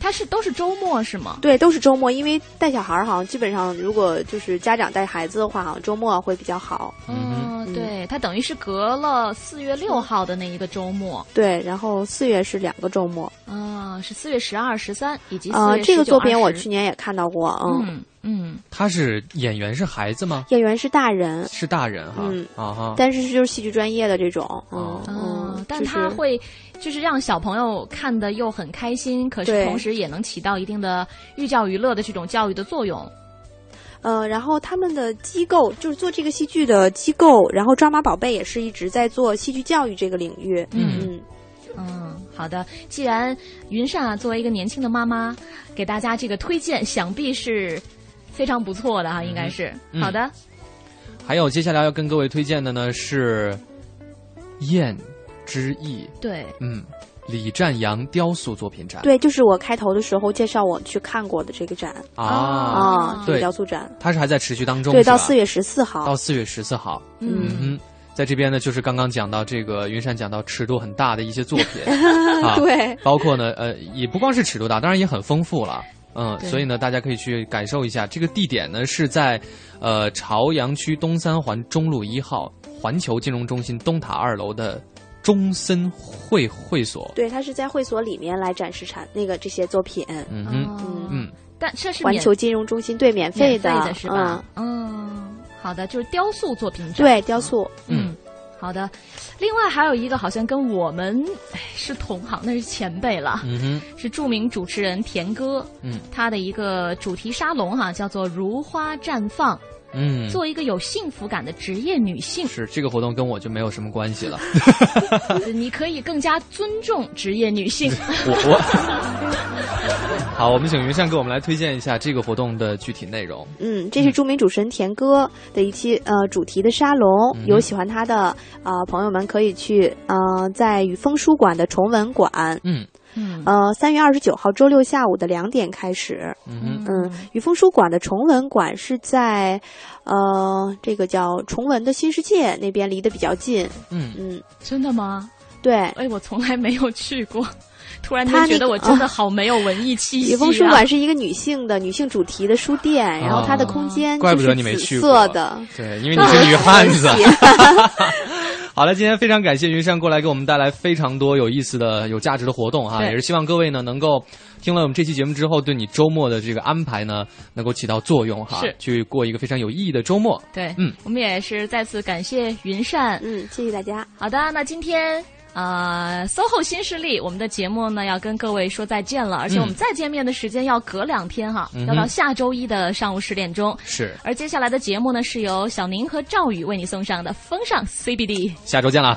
它是都是周末是吗？对，都是周末，因为带小孩儿好像基本上，如果就是家长带孩子的话，好像周末会比较好。嗯，对，它等于是隔了四月六号的那一个周末。对，然后四月是两个周末。嗯，是四月十二、十三以及四呃，月19这个作品我去年也看到过，嗯，嗯嗯，他是演员是孩子吗？演员是大人，是大人哈。嗯啊哈。但是就是戏剧专业的这种，嗯哦嗯，但他会就是让小朋友看的又很开心，可是同时也能起到一定的寓教于乐的这种教育的作用。呃，然后他们的机构就是做这个戏剧的机构，然后抓马宝贝也是一直在做戏剧教育这个领域。嗯嗯，嗯，好的。既然云善啊作为一个年轻的妈妈，给大家这个推荐，想必是非常不错的哈，应该是、嗯。好的。还有接下来要跟各位推荐的呢是《燕之翼》。对，嗯，李占阳雕塑作品展。对，就是我开头的时候介绍我去看过的这个展。啊。啊，对。雕塑展，它是还在持续当中。对，到四月十四号，到四月十四号。嗯哼，在这边呢，就是刚刚讲到这个云山讲到尺度很大的一些作品。啊，对。包括呢，呃，也不光是尺度大，当然也很丰富了。嗯，所以呢，大家可以去感受一下。这个地点呢是在呃朝阳区东三环中路一号环球金融中心东塔二楼的中森会会所。对，它是在会所里面来展示产那个这些作品。嗯哼，嗯嗯，但这是环球金融中心对免费免费的是吧？嗯，嗯，好的，就是雕塑作品展。对，雕塑，嗯，好的。另外还有一个好像跟我们哎是同行，那是前辈了，是著名主持人田歌，嗯，他的一个主题沙龙哈、叫做“如花绽放”，嗯，做一个有幸福感的职业女性，是这个活动跟我就没有什么关系了。你可以更加尊重职业女性。我我 好，我们请云善给我们来推荐一下这个活动的具体内容。嗯，这是著名主持人田歌的一期呃主题的沙龙，嗯有喜欢他的呃朋友们可以去呃在雨枫书馆的崇文馆，嗯嗯呃三月二十九号周六下午的两点开始，嗯嗯，雨枫书馆的崇文馆是在呃这个叫崇文的新世界那边，离得比较近，嗯嗯，真的吗？对，哎，我从来没有去过，突然他那个间觉得我真的好没有文艺气息、啊。雨枫书馆是一个女性的女性主题的书店，然后它的空间啊怪不得就是紫你没去过色的，对，因为你是女汉子。好了，今天非常感谢云山过来给我们带来非常多有意思的、有价值的活动哈，也是希望各位呢能够听了我们这期节目之后，对你周末的这个安排呢能够起到作用哈，是去过一个非常有意义的周末。对，嗯，我们也是再次感谢云善。嗯，谢谢大家。好的，那今天。呃，SOHO 新势力，我们的节目呢要跟各位说再见了，而且我们再见面的时间要隔两天哈，嗯、要到下周一的上午十点钟。是，而接下来的节目呢是由小宁和赵宇为你送上的风尚 CBD。下周见了。